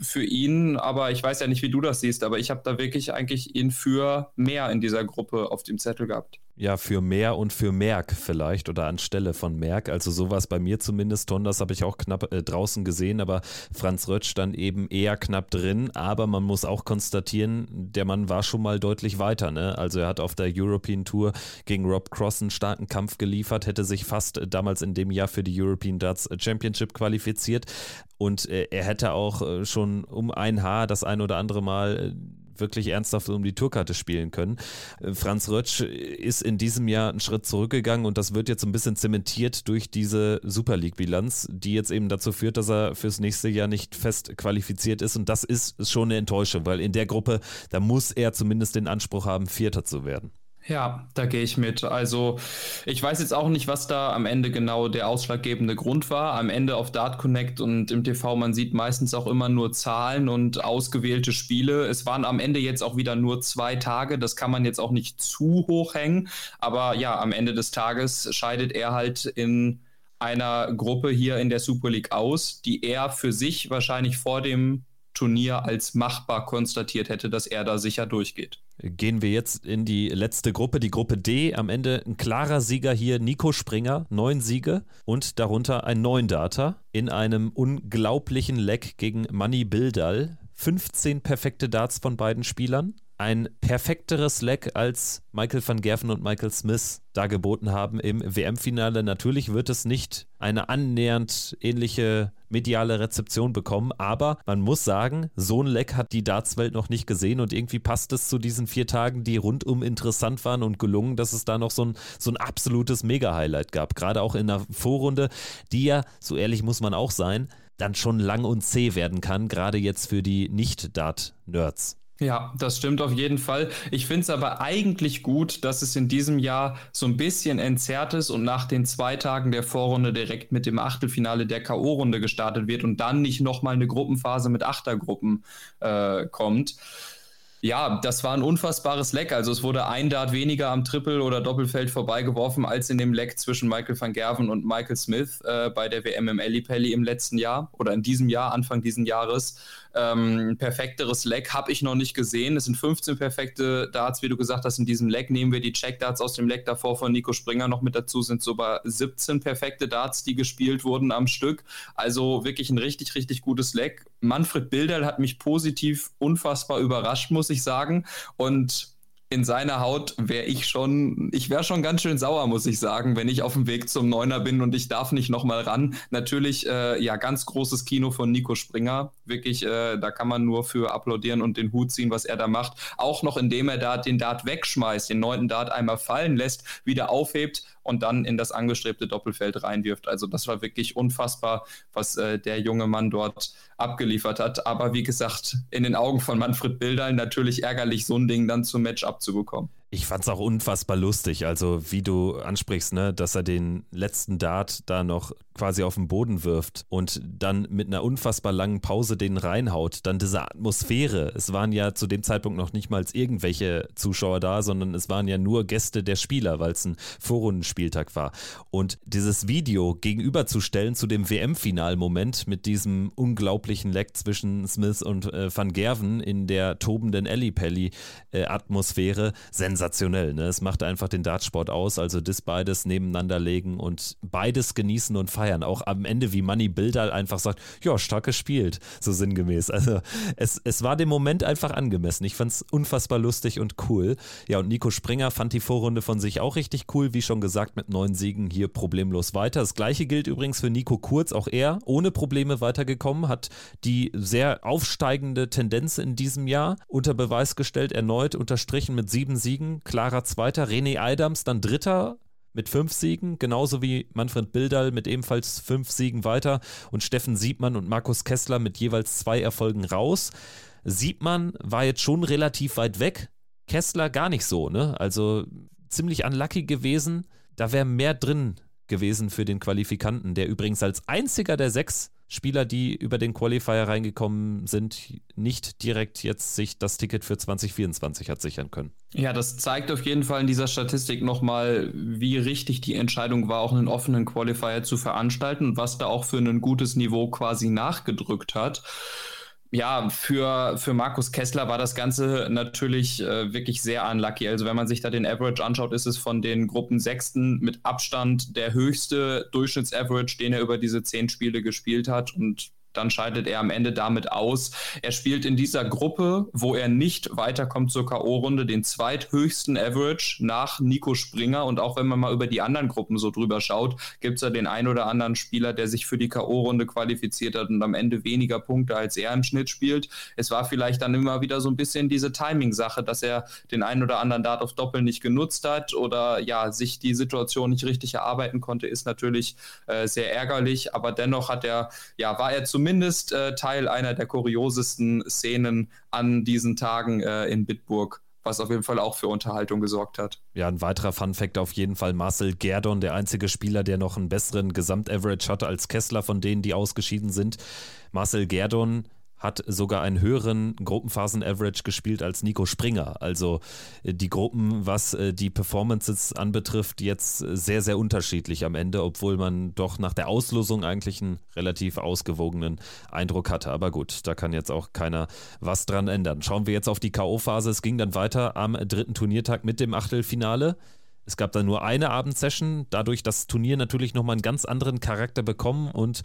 für ihn, aber ich weiß ja nicht, wie du das siehst, aber ich habe da wirklich eigentlich ihn für mehr in dieser Gruppe auf dem Zettel gehabt. Ja, für mehr und für Merck vielleicht oder anstelle von Merck. Also sowas bei mir zumindest. Tondas habe ich auch knapp äh, draußen gesehen, aber Franz Rötsch dann eben eher knapp drin. Aber man muss auch konstatieren, der Mann war schon mal deutlich weiter. Ne? Also er hat auf der European Tour gegen Rob Cross einen starken Kampf geliefert, hätte sich fast damals in dem Jahr für die European Darts Championship qualifiziert. Und äh, er hätte auch äh, schon um ein Haar das ein oder andere Mal äh, wirklich ernsthaft um die Tourkarte spielen können. Äh, Franz Rötsch ist in diesem Jahr einen Schritt zurückgegangen und das wird jetzt ein bisschen zementiert durch diese Super League-Bilanz, die jetzt eben dazu führt, dass er fürs nächste Jahr nicht fest qualifiziert ist. Und das ist schon eine Enttäuschung, weil in der Gruppe, da muss er zumindest den Anspruch haben, Vierter zu werden. Ja, da gehe ich mit. Also ich weiß jetzt auch nicht, was da am Ende genau der ausschlaggebende Grund war. Am Ende auf Dart Connect und im TV, man sieht meistens auch immer nur Zahlen und ausgewählte Spiele. Es waren am Ende jetzt auch wieder nur zwei Tage. Das kann man jetzt auch nicht zu hoch hängen. Aber ja, am Ende des Tages scheidet er halt in einer Gruppe hier in der Super League aus, die er für sich wahrscheinlich vor dem Turnier als machbar konstatiert hätte, dass er da sicher durchgeht. Gehen wir jetzt in die letzte Gruppe, die Gruppe D. Am Ende ein klarer Sieger hier, Nico Springer, neun Siege und darunter ein neun Data in einem unglaublichen Leck gegen Manny Bildal. 15 perfekte Darts von beiden Spielern ein perfekteres Leck als Michael van Gerven und Michael Smith dargeboten haben im WM-Finale. Natürlich wird es nicht eine annähernd ähnliche mediale Rezeption bekommen, aber man muss sagen, so ein Leck hat die Dartswelt noch nicht gesehen und irgendwie passt es zu diesen vier Tagen, die rundum interessant waren und gelungen, dass es da noch so ein, so ein absolutes Mega-Highlight gab. Gerade auch in der Vorrunde, die ja, so ehrlich muss man auch sein, dann schon lang und zäh werden kann, gerade jetzt für die Nicht-Dart-Nerds. Ja, das stimmt auf jeden Fall. Ich finde es aber eigentlich gut, dass es in diesem Jahr so ein bisschen entzerrt ist und nach den zwei Tagen der Vorrunde direkt mit dem Achtelfinale der K.O.-Runde gestartet wird und dann nicht nochmal eine Gruppenphase mit Achtergruppen äh, kommt. Ja, das war ein unfassbares Leck. Also es wurde ein Dart weniger am Triple- oder Doppelfeld vorbeigeworfen als in dem Leck zwischen Michael van Gerven und Michael Smith äh, bei der WM im Ellipelli im letzten Jahr oder in diesem Jahr, Anfang diesen Jahres. Ähm, perfekteres Leck habe ich noch nicht gesehen. Es sind 15 perfekte Darts, wie du gesagt hast, in diesem Leck. Nehmen wir die Check-Darts aus dem Leck davor von Nico Springer noch mit dazu, sind sogar 17 perfekte Darts, die gespielt wurden am Stück. Also wirklich ein richtig, richtig gutes Leck. Manfred Bilderl hat mich positiv unfassbar überrascht, muss ich sagen. Und in seiner Haut wäre ich schon, ich wäre schon ganz schön sauer, muss ich sagen, wenn ich auf dem Weg zum Neuner bin und ich darf nicht nochmal ran. Natürlich, äh, ja, ganz großes Kino von Nico Springer. Wirklich, äh, da kann man nur für applaudieren und den Hut ziehen, was er da macht. Auch noch, indem er da den Dart wegschmeißt, den neunten Dart einmal fallen lässt, wieder aufhebt und dann in das angestrebte Doppelfeld reinwirft. Also das war wirklich unfassbar, was äh, der junge Mann dort abgeliefert hat. Aber wie gesagt, in den Augen von Manfred Bildal natürlich ärgerlich, so ein Ding dann zum Match abzubekommen. Ich fand es auch unfassbar lustig, also wie du ansprichst, ne, dass er den letzten Dart da noch quasi auf den Boden wirft und dann mit einer unfassbar langen Pause den reinhaut. Dann diese Atmosphäre. Es waren ja zu dem Zeitpunkt noch nicht mal irgendwelche Zuschauer da, sondern es waren ja nur Gäste der Spieler, weil es ein Vorrundenspieltag war. Und dieses Video gegenüberzustellen zu dem WM-Finalmoment mit diesem unglaublichen Leck zwischen Smith und äh, Van Gerven in der tobenden Ellipelli-Atmosphäre, äh, sensationell sensationell. Ne? Es macht einfach den Dartsport aus. Also das beides nebeneinander legen und beides genießen und feiern. Auch am Ende, wie Manny Bilder einfach sagt, ja, stark gespielt, so sinngemäß. Also es, es war dem Moment einfach angemessen. Ich fand es unfassbar lustig und cool. Ja, und Nico Springer fand die Vorrunde von sich auch richtig cool. Wie schon gesagt, mit neun Siegen hier problemlos weiter. Das gleiche gilt übrigens für Nico Kurz. Auch er ohne Probleme weitergekommen, hat die sehr aufsteigende Tendenz in diesem Jahr unter Beweis gestellt, erneut unterstrichen mit sieben Siegen Siegen, klarer Zweiter. René Adams dann Dritter mit fünf Siegen, genauso wie Manfred Bildal mit ebenfalls fünf Siegen weiter und Steffen Siebmann und Markus Kessler mit jeweils zwei Erfolgen raus. Siebmann war jetzt schon relativ weit weg, Kessler gar nicht so, ne? Also ziemlich unlucky gewesen. Da wäre mehr drin gewesen für den Qualifikanten, der übrigens als einziger der sechs Spieler, die über den Qualifier reingekommen sind, nicht direkt jetzt sich das Ticket für 2024 hat sichern können. Ja, das zeigt auf jeden Fall in dieser Statistik nochmal, wie richtig die Entscheidung war, auch einen offenen Qualifier zu veranstalten und was da auch für ein gutes Niveau quasi nachgedrückt hat ja, für, für Markus Kessler war das Ganze natürlich äh, wirklich sehr unlucky. Also wenn man sich da den Average anschaut, ist es von den Gruppen Sechsten mit Abstand der höchste Durchschnittsaverage, den er über diese zehn Spiele gespielt hat. Und dann scheidet er am Ende damit aus. Er spielt in dieser Gruppe, wo er nicht weiterkommt zur K.O.-Runde, den zweithöchsten Average nach Nico Springer. Und auch wenn man mal über die anderen Gruppen so drüber schaut, gibt es ja den einen oder anderen Spieler, der sich für die K.O.-Runde qualifiziert hat und am Ende weniger Punkte als er im Schnitt spielt. Es war vielleicht dann immer wieder so ein bisschen diese Timing-Sache, dass er den einen oder anderen Dart auf Doppel nicht genutzt hat oder ja, sich die Situation nicht richtig erarbeiten konnte, ist natürlich äh, sehr ärgerlich. Aber dennoch hat er, ja, war er zu zumindest äh, Teil einer der kuriosesten Szenen an diesen Tagen äh, in Bitburg was auf jeden Fall auch für Unterhaltung gesorgt hat. Ja, ein weiterer Fun-Fact auf jeden Fall: Marcel Gerdon, der einzige Spieler, der noch einen besseren Gesamtaverage hatte als Kessler von denen, die ausgeschieden sind. Marcel Gerdon hat sogar einen höheren Gruppenphasen-Average gespielt als Nico Springer. Also äh, die Gruppen, was äh, die Performances anbetrifft, jetzt sehr, sehr unterschiedlich am Ende, obwohl man doch nach der Auslosung eigentlich einen relativ ausgewogenen Eindruck hatte. Aber gut, da kann jetzt auch keiner was dran ändern. Schauen wir jetzt auf die K.O.-Phase. Es ging dann weiter am dritten Turniertag mit dem Achtelfinale. Es gab dann nur eine Abendsession, dadurch das Turnier natürlich nochmal einen ganz anderen Charakter bekommen und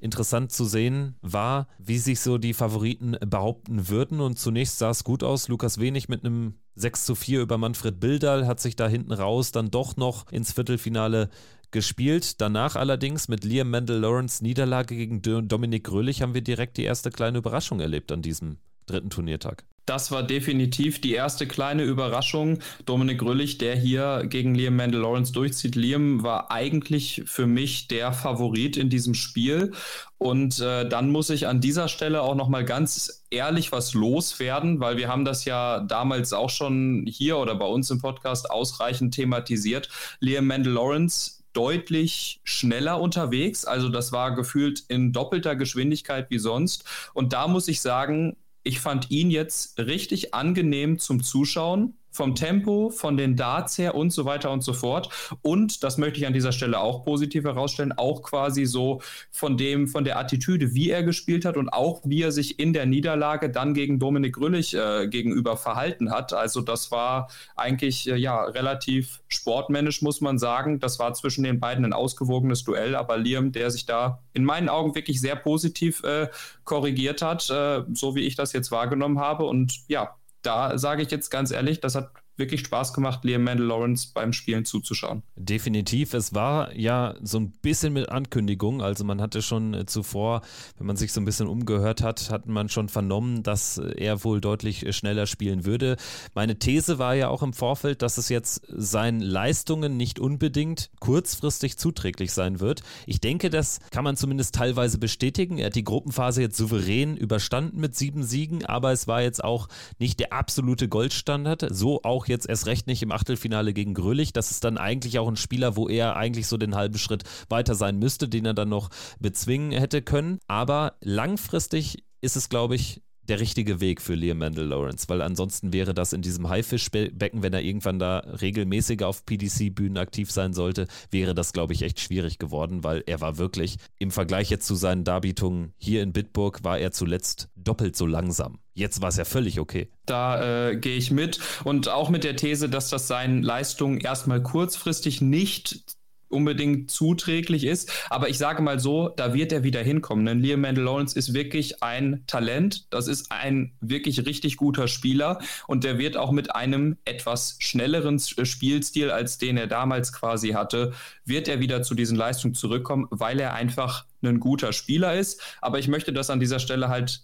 interessant zu sehen war, wie sich so die Favoriten behaupten würden. Und zunächst sah es gut aus. Lukas Wenig mit einem 6 zu 4 über Manfred Bildal hat sich da hinten raus dann doch noch ins Viertelfinale gespielt. Danach allerdings mit Liam Mendel Lawrence Niederlage gegen Dominik Grölich haben wir direkt die erste kleine Überraschung erlebt an diesem dritten Turniertag. Das war definitiv die erste kleine Überraschung. Dominik Rüllig, der hier gegen Liam Mandel Lawrence durchzieht. Liam war eigentlich für mich der Favorit in diesem Spiel. Und äh, dann muss ich an dieser Stelle auch noch mal ganz ehrlich was loswerden, weil wir haben das ja damals auch schon hier oder bei uns im Podcast ausreichend thematisiert. Liam Mandel Lawrence deutlich schneller unterwegs. Also das war gefühlt in doppelter Geschwindigkeit wie sonst. Und da muss ich sagen, ich fand ihn jetzt richtig angenehm zum Zuschauen vom Tempo, von den Darts her und so weiter und so fort. Und das möchte ich an dieser Stelle auch positiv herausstellen, auch quasi so von dem, von der Attitüde, wie er gespielt hat und auch wie er sich in der Niederlage dann gegen Dominik Grüllich äh, gegenüber verhalten hat. Also das war eigentlich äh, ja relativ sportmännisch, muss man sagen. Das war zwischen den beiden ein ausgewogenes Duell, aber Liam, der sich da in meinen Augen wirklich sehr positiv äh, korrigiert hat, äh, so wie ich das jetzt wahrgenommen habe. Und ja, da sage ich jetzt ganz ehrlich, das hat wirklich Spaß gemacht, Liam Mandel Lawrence beim Spielen zuzuschauen. Definitiv. Es war ja so ein bisschen mit Ankündigung. Also man hatte schon äh, zuvor, wenn man sich so ein bisschen umgehört hat, hat man schon vernommen, dass er wohl deutlich äh, schneller spielen würde. Meine These war ja auch im Vorfeld, dass es jetzt seinen Leistungen nicht unbedingt kurzfristig zuträglich sein wird. Ich denke, das kann man zumindest teilweise bestätigen. Er hat die Gruppenphase jetzt souverän überstanden mit sieben Siegen, aber es war jetzt auch nicht der absolute Goldstandard. So auch jetzt erst recht nicht im Achtelfinale gegen Grölich. Das ist dann eigentlich auch ein Spieler, wo er eigentlich so den halben Schritt weiter sein müsste, den er dann noch bezwingen hätte können. Aber langfristig ist es, glaube ich, der richtige Weg für Liam Mandel Lawrence, weil ansonsten wäre das in diesem Haifischbecken, wenn er irgendwann da regelmäßiger auf PDC-Bühnen aktiv sein sollte, wäre das, glaube ich, echt schwierig geworden, weil er war wirklich im Vergleich jetzt zu seinen Darbietungen hier in Bitburg, war er zuletzt doppelt so langsam. Jetzt war es ja völlig okay. Da äh, gehe ich mit und auch mit der These, dass das seinen Leistungen erstmal kurzfristig nicht unbedingt zuträglich ist. Aber ich sage mal so, da wird er wieder hinkommen. Denn Liam Mandel Lawrence ist wirklich ein Talent. Das ist ein wirklich richtig guter Spieler. Und der wird auch mit einem etwas schnelleren äh, Spielstil, als den er damals quasi hatte, wird er wieder zu diesen Leistungen zurückkommen, weil er einfach ein guter Spieler ist. Aber ich möchte das an dieser Stelle halt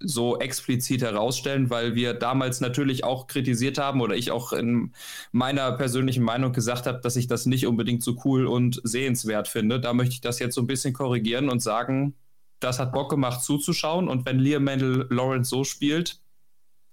so explizit herausstellen, weil wir damals natürlich auch kritisiert haben oder ich auch in meiner persönlichen Meinung gesagt habe, dass ich das nicht unbedingt so cool und sehenswert finde. Da möchte ich das jetzt so ein bisschen korrigieren und sagen, das hat Bock gemacht zuzuschauen und wenn Liam Mendel Lawrence so spielt,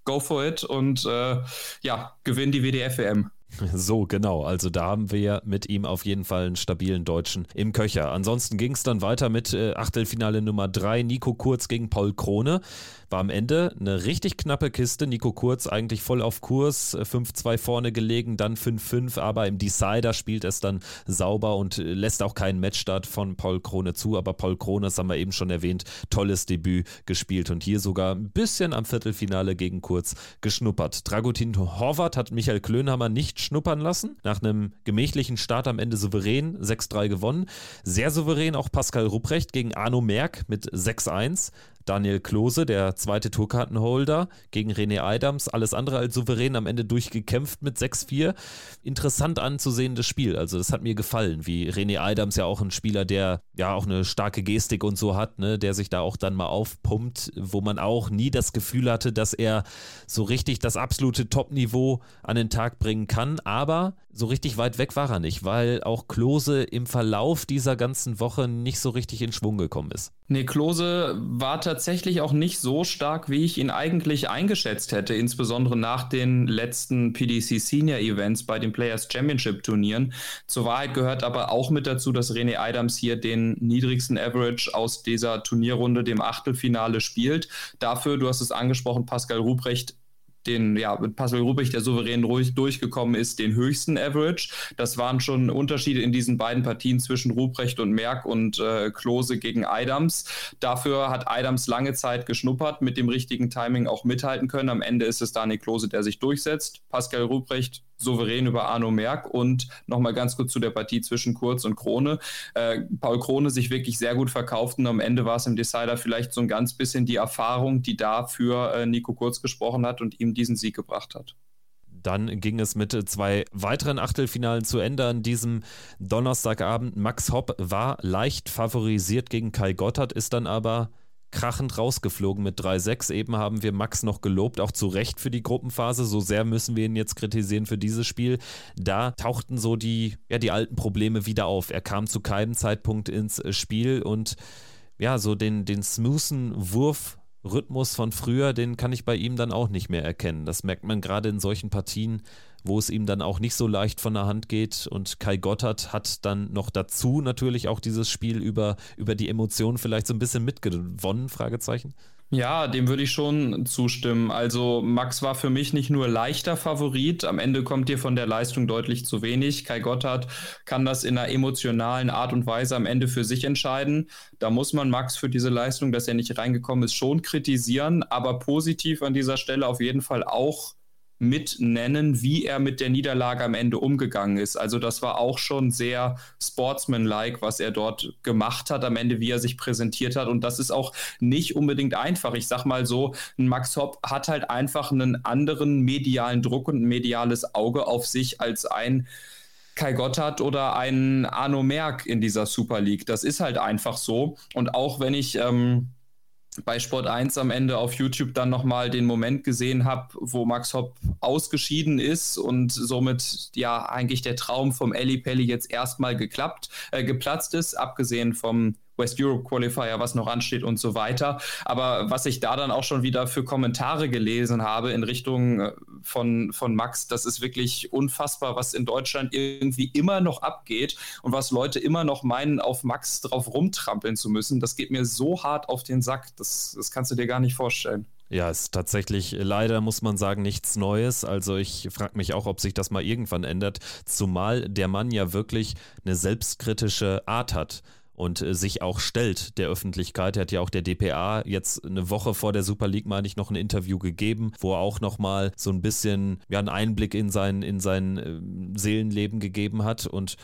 go for it und äh, ja, gewinn die WDF-WM. So, genau. Also da haben wir mit ihm auf jeden Fall einen stabilen Deutschen im Köcher. Ansonsten ging es dann weiter mit äh, Achtelfinale Nummer 3, Nico Kurz gegen Paul Krone. War am Ende eine richtig knappe Kiste. Nico Kurz eigentlich voll auf Kurs, 5-2 äh, vorne gelegen, dann 5-5, aber im Decider spielt es dann sauber und äh, lässt auch keinen Matchstart von Paul Krone zu. Aber Paul Krone, das haben wir eben schon erwähnt, tolles Debüt gespielt und hier sogar ein bisschen am Viertelfinale gegen Kurz geschnuppert. Dragutin Horvath hat Michael Klönhammer nicht schnuppern lassen. Nach einem gemächlichen Start am Ende souverän 6-3 gewonnen. Sehr souverän auch Pascal Rupprecht gegen Arno Merck mit 6-1. Daniel Klose, der zweite Tourkartenholder, gegen René Adams, alles andere als souverän am Ende durchgekämpft mit 6-4. Interessant anzusehendes Spiel. Also, das hat mir gefallen, wie René Adams ja auch ein Spieler, der ja auch eine starke Gestik und so hat, ne, der sich da auch dann mal aufpumpt, wo man auch nie das Gefühl hatte, dass er so richtig das absolute Top-Niveau an den Tag bringen kann. Aber so richtig weit weg war er nicht, weil auch Klose im Verlauf dieser ganzen Woche nicht so richtig in Schwung gekommen ist. Nee, Klose war tatsächlich auch nicht so stark, wie ich ihn eigentlich eingeschätzt hätte, insbesondere nach den letzten PDC Senior Events bei den Players Championship Turnieren. Zur Wahrheit gehört aber auch mit dazu, dass René Adams hier den niedrigsten Average aus dieser Turnierrunde, dem Achtelfinale, spielt. Dafür, du hast es angesprochen, Pascal Ruprecht den, ja, mit Pascal Ruppich, der souverän ruhig durchgekommen ist, den höchsten Average. Das waren schon Unterschiede in diesen beiden Partien zwischen Ruprecht und Merck und äh, Klose gegen Adams. Dafür hat Adams lange Zeit geschnuppert, mit dem richtigen Timing auch mithalten können. Am Ende ist es Daniel Klose, der sich durchsetzt. Pascal Ruprecht souverän über Arno Merck und nochmal ganz kurz zu der Partie zwischen Kurz und Krone. Äh, Paul Krone sich wirklich sehr gut verkauft und am Ende war es im Decider vielleicht so ein ganz bisschen die Erfahrung, die da für äh, Nico Kurz gesprochen hat und ihm diesen Sieg gebracht hat. Dann ging es mit zwei weiteren Achtelfinalen zu Ende an diesem Donnerstagabend. Max Hopp war leicht favorisiert gegen Kai Gotthard, ist dann aber krachend rausgeflogen mit 3-6. Eben haben wir Max noch gelobt, auch zu Recht für die Gruppenphase. So sehr müssen wir ihn jetzt kritisieren für dieses Spiel. Da tauchten so die, ja, die alten Probleme wieder auf. Er kam zu keinem Zeitpunkt ins Spiel und ja, so den, den smoothen Wurf. Rhythmus von früher, den kann ich bei ihm dann auch nicht mehr erkennen. Das merkt man gerade in solchen Partien, wo es ihm dann auch nicht so leicht von der Hand geht. Und Kai Gotthard hat dann noch dazu natürlich auch dieses Spiel über, über die Emotionen vielleicht so ein bisschen mitgewonnen, Fragezeichen. Ja, dem würde ich schon zustimmen. Also Max war für mich nicht nur leichter Favorit. Am Ende kommt dir von der Leistung deutlich zu wenig. Kai Gotthard kann das in einer emotionalen Art und Weise am Ende für sich entscheiden. Da muss man Max für diese Leistung, dass er nicht reingekommen ist, schon kritisieren. Aber positiv an dieser Stelle auf jeden Fall auch mit nennen, wie er mit der Niederlage am Ende umgegangen ist. Also das war auch schon sehr sportsmanlike, was er dort gemacht hat, am Ende, wie er sich präsentiert hat. Und das ist auch nicht unbedingt einfach. Ich sag mal so, Max Hopp hat halt einfach einen anderen medialen Druck und ein mediales Auge auf sich als ein Kai Gotthard oder ein Arno Merck in dieser Super League. Das ist halt einfach so. Und auch wenn ich ähm, bei Sport 1 am Ende auf YouTube dann nochmal den Moment gesehen habe, wo Max Hopp ausgeschieden ist und somit ja eigentlich der Traum vom Eli Pelli jetzt erstmal geklappt, äh, geplatzt ist, abgesehen vom West Europe Qualifier, was noch ansteht und so weiter. Aber was ich da dann auch schon wieder für Kommentare gelesen habe in Richtung äh, von, von Max, das ist wirklich unfassbar, was in Deutschland irgendwie immer noch abgeht und was Leute immer noch meinen, auf Max drauf rumtrampeln zu müssen. Das geht mir so hart auf den Sack. Das, das kannst du dir gar nicht vorstellen. Ja, ist tatsächlich leider, muss man sagen, nichts Neues. Also ich frage mich auch, ob sich das mal irgendwann ändert, zumal der Mann ja wirklich eine selbstkritische Art hat und äh, sich auch stellt der Öffentlichkeit. Er hat ja auch der DPA jetzt eine Woche vor der Super League, meine ich, noch ein Interview gegeben, wo er auch nochmal so ein bisschen ja, einen Einblick in sein, in sein äh, Seelenleben gegeben hat und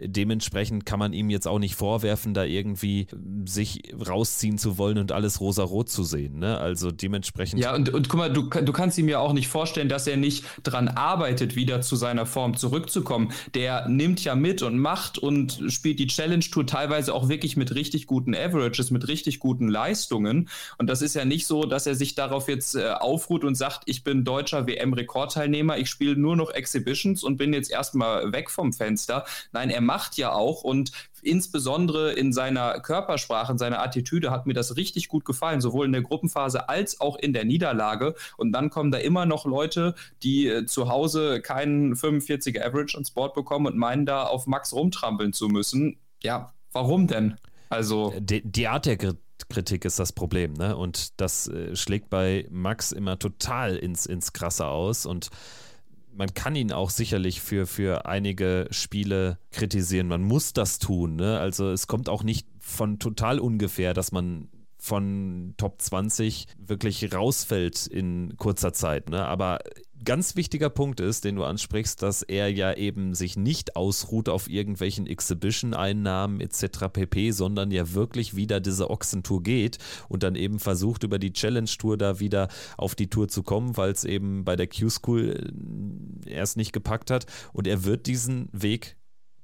dementsprechend kann man ihm jetzt auch nicht vorwerfen, da irgendwie sich rausziehen zu wollen und alles rosarot zu sehen. Ne? Also dementsprechend. Ja, und, und guck mal, du, du kannst ihm ja auch nicht vorstellen, dass er nicht dran arbeitet, wieder zu seiner Form zurückzukommen. Der nimmt ja mit und macht und spielt die Challenge Tour teilweise auch wirklich mit richtig guten Averages, mit richtig guten Leistungen. Und das ist ja nicht so, dass er sich darauf jetzt äh, aufruht und sagt, ich bin deutscher WM-Rekordteilnehmer, ich spiele nur noch Exhibitions und bin jetzt erstmal weg vom Fenster. Nein, er macht ja auch und insbesondere in seiner Körpersprache, in seiner Attitüde hat mir das richtig gut gefallen, sowohl in der Gruppenphase als auch in der Niederlage. Und dann kommen da immer noch Leute, die äh, zu Hause keinen 45er Average ans Board bekommen und meinen da auf Max rumtrampeln zu müssen. Ja, warum denn? Also die, die Art der Kritik ist das Problem, ne? Und das äh, schlägt bei Max immer total ins, ins Krasse aus und man kann ihn auch sicherlich für, für einige Spiele kritisieren. Man muss das tun. Ne? Also es kommt auch nicht von total ungefähr, dass man von Top 20 wirklich rausfällt in kurzer Zeit. Ne? Aber ganz wichtiger Punkt ist, den du ansprichst, dass er ja eben sich nicht ausruht auf irgendwelchen Exhibition-Einnahmen etc. pp., sondern ja wirklich wieder diese Ochsentour geht und dann eben versucht, über die Challenge-Tour da wieder auf die Tour zu kommen, weil es eben bei der Q-School äh, erst nicht gepackt hat. Und er wird diesen Weg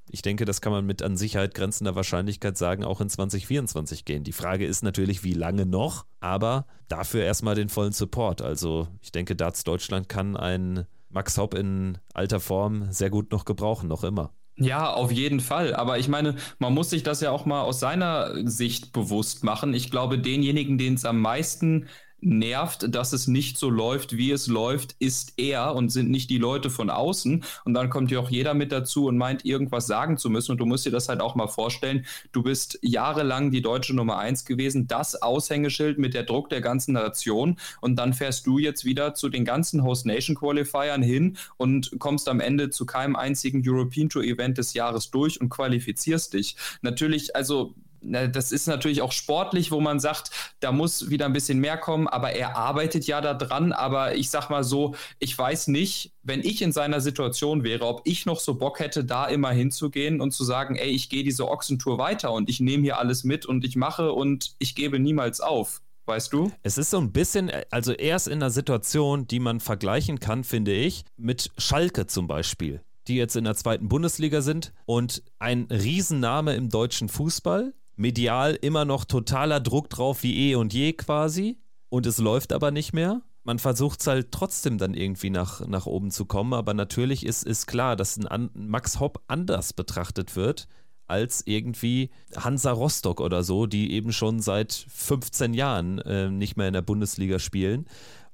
ich denke, das kann man mit an Sicherheit grenzender Wahrscheinlichkeit sagen, auch in 2024 gehen. Die Frage ist natürlich, wie lange noch, aber dafür erstmal den vollen Support. Also ich denke, Darts Deutschland kann ein Max Hopp in alter Form sehr gut noch gebrauchen, noch immer. Ja, auf jeden Fall. Aber ich meine, man muss sich das ja auch mal aus seiner Sicht bewusst machen. Ich glaube, denjenigen, denen es am meisten nervt, dass es nicht so läuft, wie es läuft, ist er und sind nicht die Leute von außen. Und dann kommt ja auch jeder mit dazu und meint, irgendwas sagen zu müssen. Und du musst dir das halt auch mal vorstellen. Du bist jahrelang die deutsche Nummer eins gewesen, das Aushängeschild mit der Druck der ganzen Nation. Und dann fährst du jetzt wieder zu den ganzen Host Nation Qualifiern hin und kommst am Ende zu keinem einzigen European Tour Event des Jahres durch und qualifizierst dich. Natürlich, also das ist natürlich auch sportlich, wo man sagt, da muss wieder ein bisschen mehr kommen, aber er arbeitet ja daran. Aber ich sag mal so, ich weiß nicht, wenn ich in seiner Situation wäre, ob ich noch so Bock hätte, da immer hinzugehen und zu sagen, ey, ich gehe diese Ochsentour weiter und ich nehme hier alles mit und ich mache und ich gebe niemals auf. Weißt du? Es ist so ein bisschen, also er ist in einer Situation, die man vergleichen kann, finde ich, mit Schalke zum Beispiel die jetzt in der zweiten Bundesliga sind und ein Riesenname im deutschen Fußball, medial immer noch totaler Druck drauf wie eh und je quasi. Und es läuft aber nicht mehr. Man versucht es halt trotzdem dann irgendwie nach, nach oben zu kommen, aber natürlich ist, ist klar, dass ein Max Hopp anders betrachtet wird als irgendwie Hansa Rostock oder so, die eben schon seit 15 Jahren äh, nicht mehr in der Bundesliga spielen.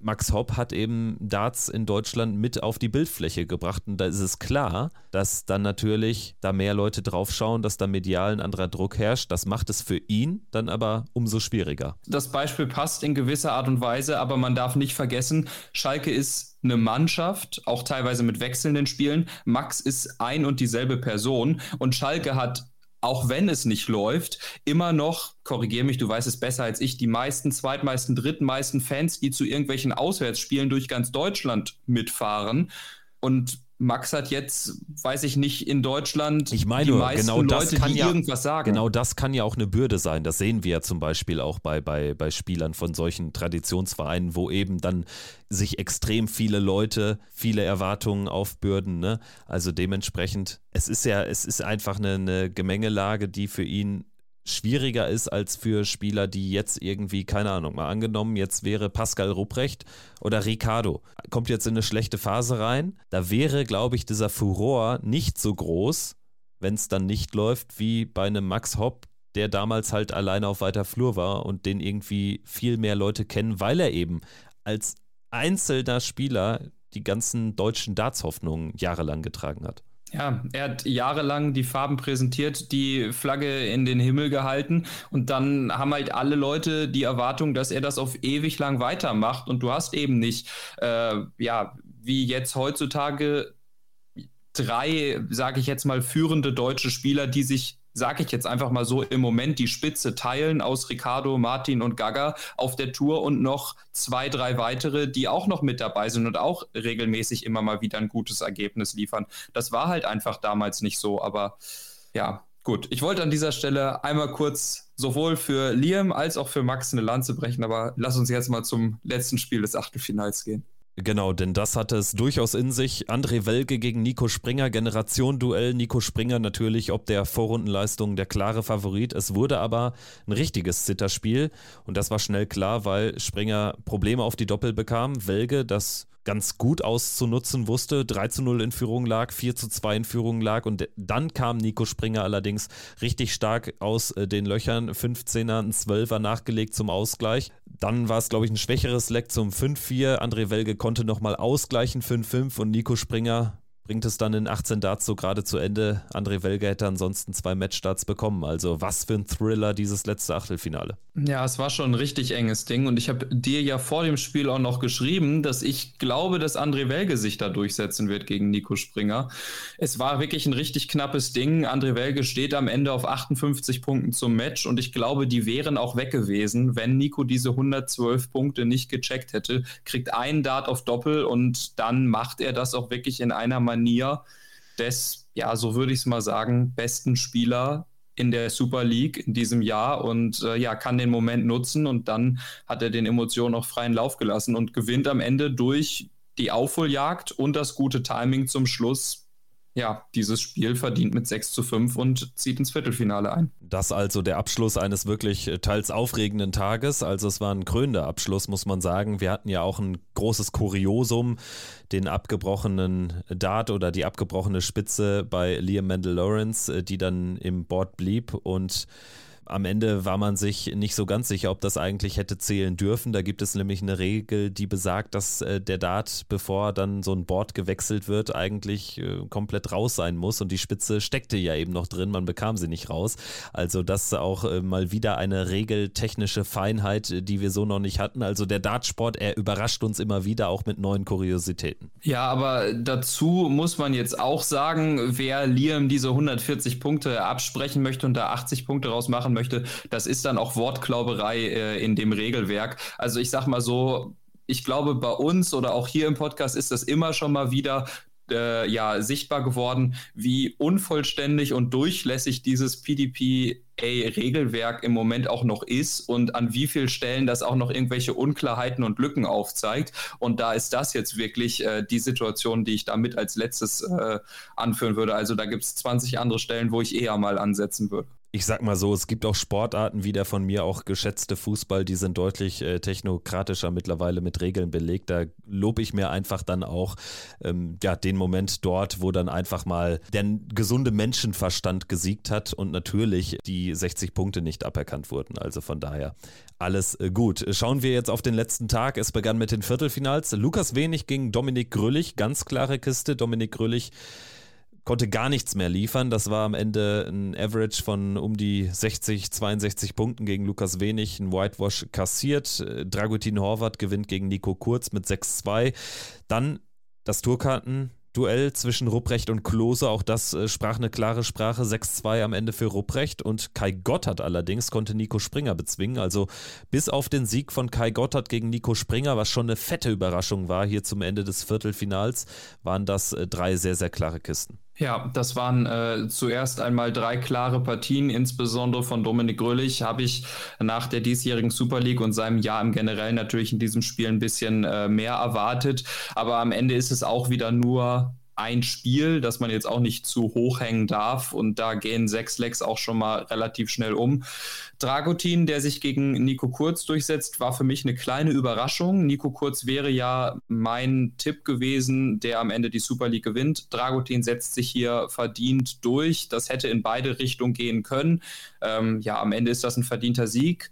Max Hopp hat eben Darts in Deutschland mit auf die Bildfläche gebracht und da ist es klar, dass dann natürlich da mehr Leute draufschauen, dass da medial ein anderer Druck herrscht. Das macht es für ihn dann aber umso schwieriger. Das Beispiel passt in gewisser Art und Weise, aber man darf nicht vergessen, Schalke ist eine Mannschaft, auch teilweise mit wechselnden Spielen. Max ist ein und dieselbe Person und Schalke hat auch wenn es nicht läuft, immer noch, korrigiere mich, du weißt es besser als ich, die meisten, zweitmeisten, drittmeisten Fans, die zu irgendwelchen Auswärtsspielen durch ganz Deutschland mitfahren. Und Max hat jetzt, weiß ich nicht, in Deutschland ich meine, die meisten genau Leute, die ja, irgendwas sagen. Genau das kann ja auch eine Bürde sein. Das sehen wir ja zum Beispiel auch bei, bei, bei Spielern von solchen Traditionsvereinen, wo eben dann sich extrem viele Leute viele Erwartungen aufbürden. Ne? Also dementsprechend, es ist ja, es ist einfach eine, eine Gemengelage, die für ihn schwieriger ist als für Spieler, die jetzt irgendwie, keine Ahnung, mal angenommen, jetzt wäre Pascal Rupprecht oder Ricardo, kommt jetzt in eine schlechte Phase rein. Da wäre, glaube ich, dieser Furor nicht so groß, wenn es dann nicht läuft, wie bei einem Max Hopp, der damals halt alleine auf weiter Flur war und den irgendwie viel mehr Leute kennen, weil er eben als einzelner Spieler die ganzen deutschen Darts-Hoffnungen jahrelang getragen hat. Ja, er hat jahrelang die Farben präsentiert, die Flagge in den Himmel gehalten. Und dann haben halt alle Leute die Erwartung, dass er das auf ewig lang weitermacht. Und du hast eben nicht, äh, ja, wie jetzt heutzutage drei, sage ich jetzt mal, führende deutsche Spieler, die sich sage ich jetzt einfach mal so, im Moment die Spitze teilen aus Ricardo, Martin und Gaga auf der Tour und noch zwei, drei weitere, die auch noch mit dabei sind und auch regelmäßig immer mal wieder ein gutes Ergebnis liefern. Das war halt einfach damals nicht so, aber ja, gut. Ich wollte an dieser Stelle einmal kurz sowohl für Liam als auch für Max eine Lanze brechen, aber lass uns jetzt mal zum letzten Spiel des Achtelfinals gehen. Genau, denn das hatte es durchaus in sich. André Welke gegen Nico Springer, Generation-Duell. Nico Springer natürlich ob der Vorrundenleistung der klare Favorit. Es wurde aber ein richtiges Zitterspiel und das war schnell klar, weil Springer Probleme auf die Doppel bekam. Welge das ganz gut auszunutzen wusste. 3 zu 0 in Führung lag, 4 zu 2 in Führung lag und dann kam Nico Springer allerdings richtig stark aus äh, den Löchern. 15er, ein 12er nachgelegt zum Ausgleich. Dann war es, glaube ich, ein schwächeres Leck zum 5-4. André Welge konnte nochmal ausgleichen 5-5 und Nico Springer bringt es dann in 18 Darts so gerade zu Ende. André Welge hätte ansonsten zwei Matchstarts bekommen. Also was für ein Thriller dieses letzte Achtelfinale. Ja, es war schon ein richtig enges Ding und ich habe dir ja vor dem Spiel auch noch geschrieben, dass ich glaube, dass André Welge sich da durchsetzen wird gegen Nico Springer. Es war wirklich ein richtig knappes Ding. André Welge steht am Ende auf 58 Punkten zum Match und ich glaube, die wären auch weg gewesen, wenn Nico diese 112 Punkte nicht gecheckt hätte. Kriegt einen Dart auf Doppel und dann macht er das auch wirklich in einer Manier Manier des, ja, so würde ich es mal sagen, besten Spieler in der Super League in diesem Jahr und äh, ja, kann den Moment nutzen und dann hat er den Emotionen auch freien Lauf gelassen und gewinnt am Ende durch die Aufholjagd und das gute Timing zum Schluss ja, dieses Spiel verdient mit 6 zu 5 und zieht ins Viertelfinale ein. Das also der Abschluss eines wirklich äh, teils aufregenden Tages. Also es war ein krönender Abschluss, muss man sagen. Wir hatten ja auch ein großes Kuriosum, den abgebrochenen Dart oder die abgebrochene Spitze bei Liam Mendel Lawrence, äh, die dann im Board blieb und am Ende war man sich nicht so ganz sicher, ob das eigentlich hätte zählen dürfen. Da gibt es nämlich eine Regel, die besagt, dass äh, der Dart, bevor dann so ein Board gewechselt wird, eigentlich äh, komplett raus sein muss. Und die Spitze steckte ja eben noch drin, man bekam sie nicht raus. Also das auch äh, mal wieder eine regeltechnische Feinheit, äh, die wir so noch nicht hatten. Also der Dartsport, er überrascht uns immer wieder auch mit neuen Kuriositäten. Ja, aber dazu muss man jetzt auch sagen, wer Liam diese 140 Punkte absprechen möchte und da 80 Punkte rausmachen möchte, möchte, das ist dann auch Wortklauberei äh, in dem Regelwerk. Also ich sag mal so, ich glaube, bei uns oder auch hier im Podcast ist das immer schon mal wieder äh, ja, sichtbar geworden, wie unvollständig und durchlässig dieses PDPA-Regelwerk im Moment auch noch ist und an wie vielen Stellen das auch noch irgendwelche Unklarheiten und Lücken aufzeigt. Und da ist das jetzt wirklich äh, die Situation, die ich damit als letztes äh, anführen würde. Also da gibt es 20 andere Stellen, wo ich eher mal ansetzen würde ich sag mal so, es gibt auch Sportarten wie der von mir auch geschätzte Fußball, die sind deutlich äh, technokratischer mittlerweile mit Regeln belegt. Da lobe ich mir einfach dann auch ähm, ja, den Moment dort, wo dann einfach mal der gesunde Menschenverstand gesiegt hat und natürlich die 60 Punkte nicht aberkannt wurden. Also von daher alles äh, gut. Schauen wir jetzt auf den letzten Tag. Es begann mit den Viertelfinals. Lukas Wenig gegen Dominik Grüllich, ganz klare Kiste. Dominik Grüllich konnte gar nichts mehr liefern. Das war am Ende ein Average von um die 60, 62 Punkten gegen Lukas Wenig, ein Whitewash kassiert. Dragutin Horvath gewinnt gegen Nico Kurz mit 6-2. Dann das Tourkarten. Duell zwischen Rupprecht und Klose, auch das äh, sprach eine klare Sprache, 6-2 am Ende für Rupprecht und Kai Gotthard allerdings konnte Nico Springer bezwingen, also bis auf den Sieg von Kai Gotthard gegen Nico Springer, was schon eine fette Überraschung war hier zum Ende des Viertelfinals, waren das äh, drei sehr, sehr klare Kisten. Ja, das waren äh, zuerst einmal drei klare Partien, insbesondere von Dominik Grölich habe ich nach der diesjährigen Super League und seinem Jahr im Generell natürlich in diesem Spiel ein bisschen äh, mehr erwartet. Aber am Ende ist es auch wieder nur ein Spiel, das man jetzt auch nicht zu hoch hängen darf. Und da gehen sechs Lecks auch schon mal relativ schnell um. Dragutin, der sich gegen Nico Kurz durchsetzt, war für mich eine kleine Überraschung. Nico Kurz wäre ja mein Tipp gewesen, der am Ende die Super League gewinnt. Dragutin setzt sich hier verdient durch. Das hätte in beide Richtungen gehen können. Ähm, ja, am Ende ist das ein verdienter Sieg.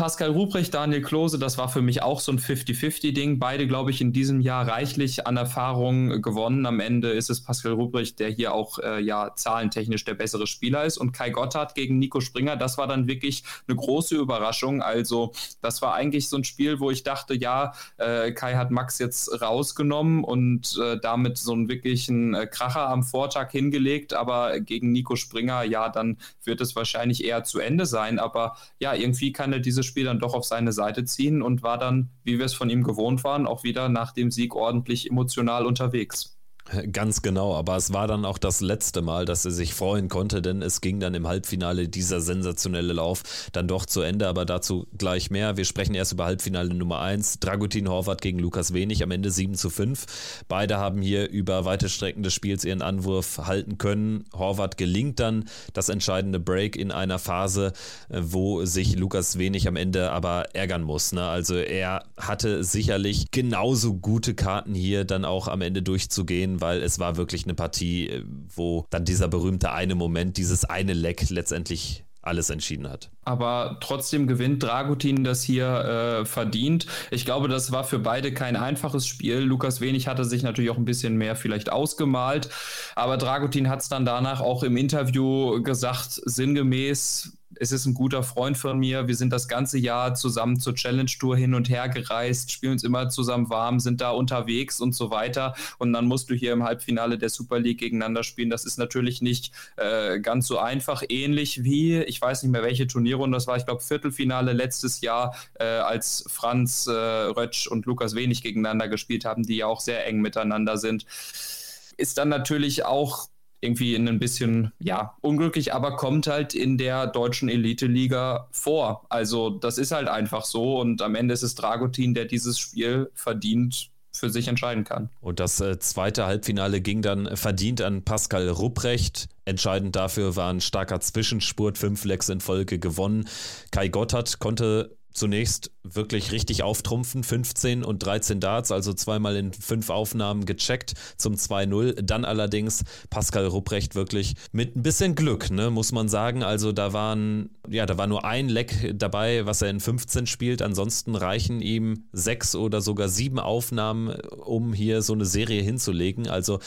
Pascal Ruprecht, Daniel Klose, das war für mich auch so ein 50-50-Ding. Beide, glaube ich, in diesem Jahr reichlich an Erfahrung gewonnen. Am Ende ist es Pascal Ruprecht, der hier auch äh, ja zahlentechnisch der bessere Spieler ist. Und Kai Gotthard gegen Nico Springer, das war dann wirklich eine große Überraschung. Also, das war eigentlich so ein Spiel, wo ich dachte, ja, äh, Kai hat Max jetzt rausgenommen und äh, damit so einen wirklichen äh, Kracher am Vortag hingelegt. Aber gegen Nico Springer, ja, dann wird es wahrscheinlich eher zu Ende sein. Aber ja, irgendwie kann er diese Spiel dann doch auf seine Seite ziehen und war dann, wie wir es von ihm gewohnt waren, auch wieder nach dem Sieg ordentlich emotional unterwegs. [LAUGHS] Ganz genau, aber es war dann auch das letzte Mal, dass er sich freuen konnte, denn es ging dann im Halbfinale dieser sensationelle Lauf dann doch zu Ende, aber dazu gleich mehr. Wir sprechen erst über Halbfinale Nummer 1. Dragutin Horvath gegen Lukas Wenig, am Ende 7 zu 5. Beide haben hier über weite Strecken des Spiels ihren Anwurf halten können. Horvath gelingt dann das entscheidende Break in einer Phase, äh, wo sich Lukas Wenig am Ende aber ärgern muss. Ne? Also er hatte sicherlich genauso gute Karten hier dann auch am Ende durchzugehen weil es war wirklich eine Partie, äh, wo dann dieser berühmte eine Moment, dieses eine Leck letztendlich alles entschieden hat. Aber trotzdem gewinnt Dragutin das hier äh, verdient. Ich glaube, das war für beide kein einfaches Spiel. Lukas Wenig hatte sich natürlich auch ein bisschen mehr vielleicht ausgemalt. Aber Dragutin hat es dann danach auch im Interview gesagt, sinngemäß, es ist ein guter Freund von mir. Wir sind das ganze Jahr zusammen zur Challenge Tour hin und her gereist, spielen uns immer zusammen warm, sind da unterwegs und so weiter. Und dann musst du hier im Halbfinale der Super League gegeneinander spielen. Das ist natürlich nicht äh, ganz so einfach. Ähnlich wie, ich weiß nicht mehr, welche Turnierrunde das war, ich glaube Viertelfinale letztes Jahr, äh, als Franz äh, Rötsch und Lukas Wenig gegeneinander gespielt haben, die ja auch sehr eng miteinander sind. Ist dann natürlich auch irgendwie ein bisschen, ja, unglücklich, aber kommt halt in der deutschen Elite-Liga vor. Also das ist halt einfach so und am Ende ist es Dragutin, der dieses Spiel verdient für sich entscheiden kann. Und das äh, zweite Halbfinale ging dann verdient an Pascal Rupprecht. Entscheidend dafür war ein starker Zwischenspurt, fünf Lecks in Folge gewonnen. Kai Gotthard konnte zunächst wirklich richtig auftrumpfen. 15 und 13 Darts, also zweimal in fünf Aufnahmen gecheckt zum 2-0. Dann allerdings Pascal Rupprecht wirklich mit ein bisschen Glück, ne, muss man sagen. Also da waren, ja, da war nur ein Leck dabei, was er in 15 spielt. Ansonsten reichen ihm sechs oder sogar sieben Aufnahmen, um hier so eine Serie hinzulegen. Also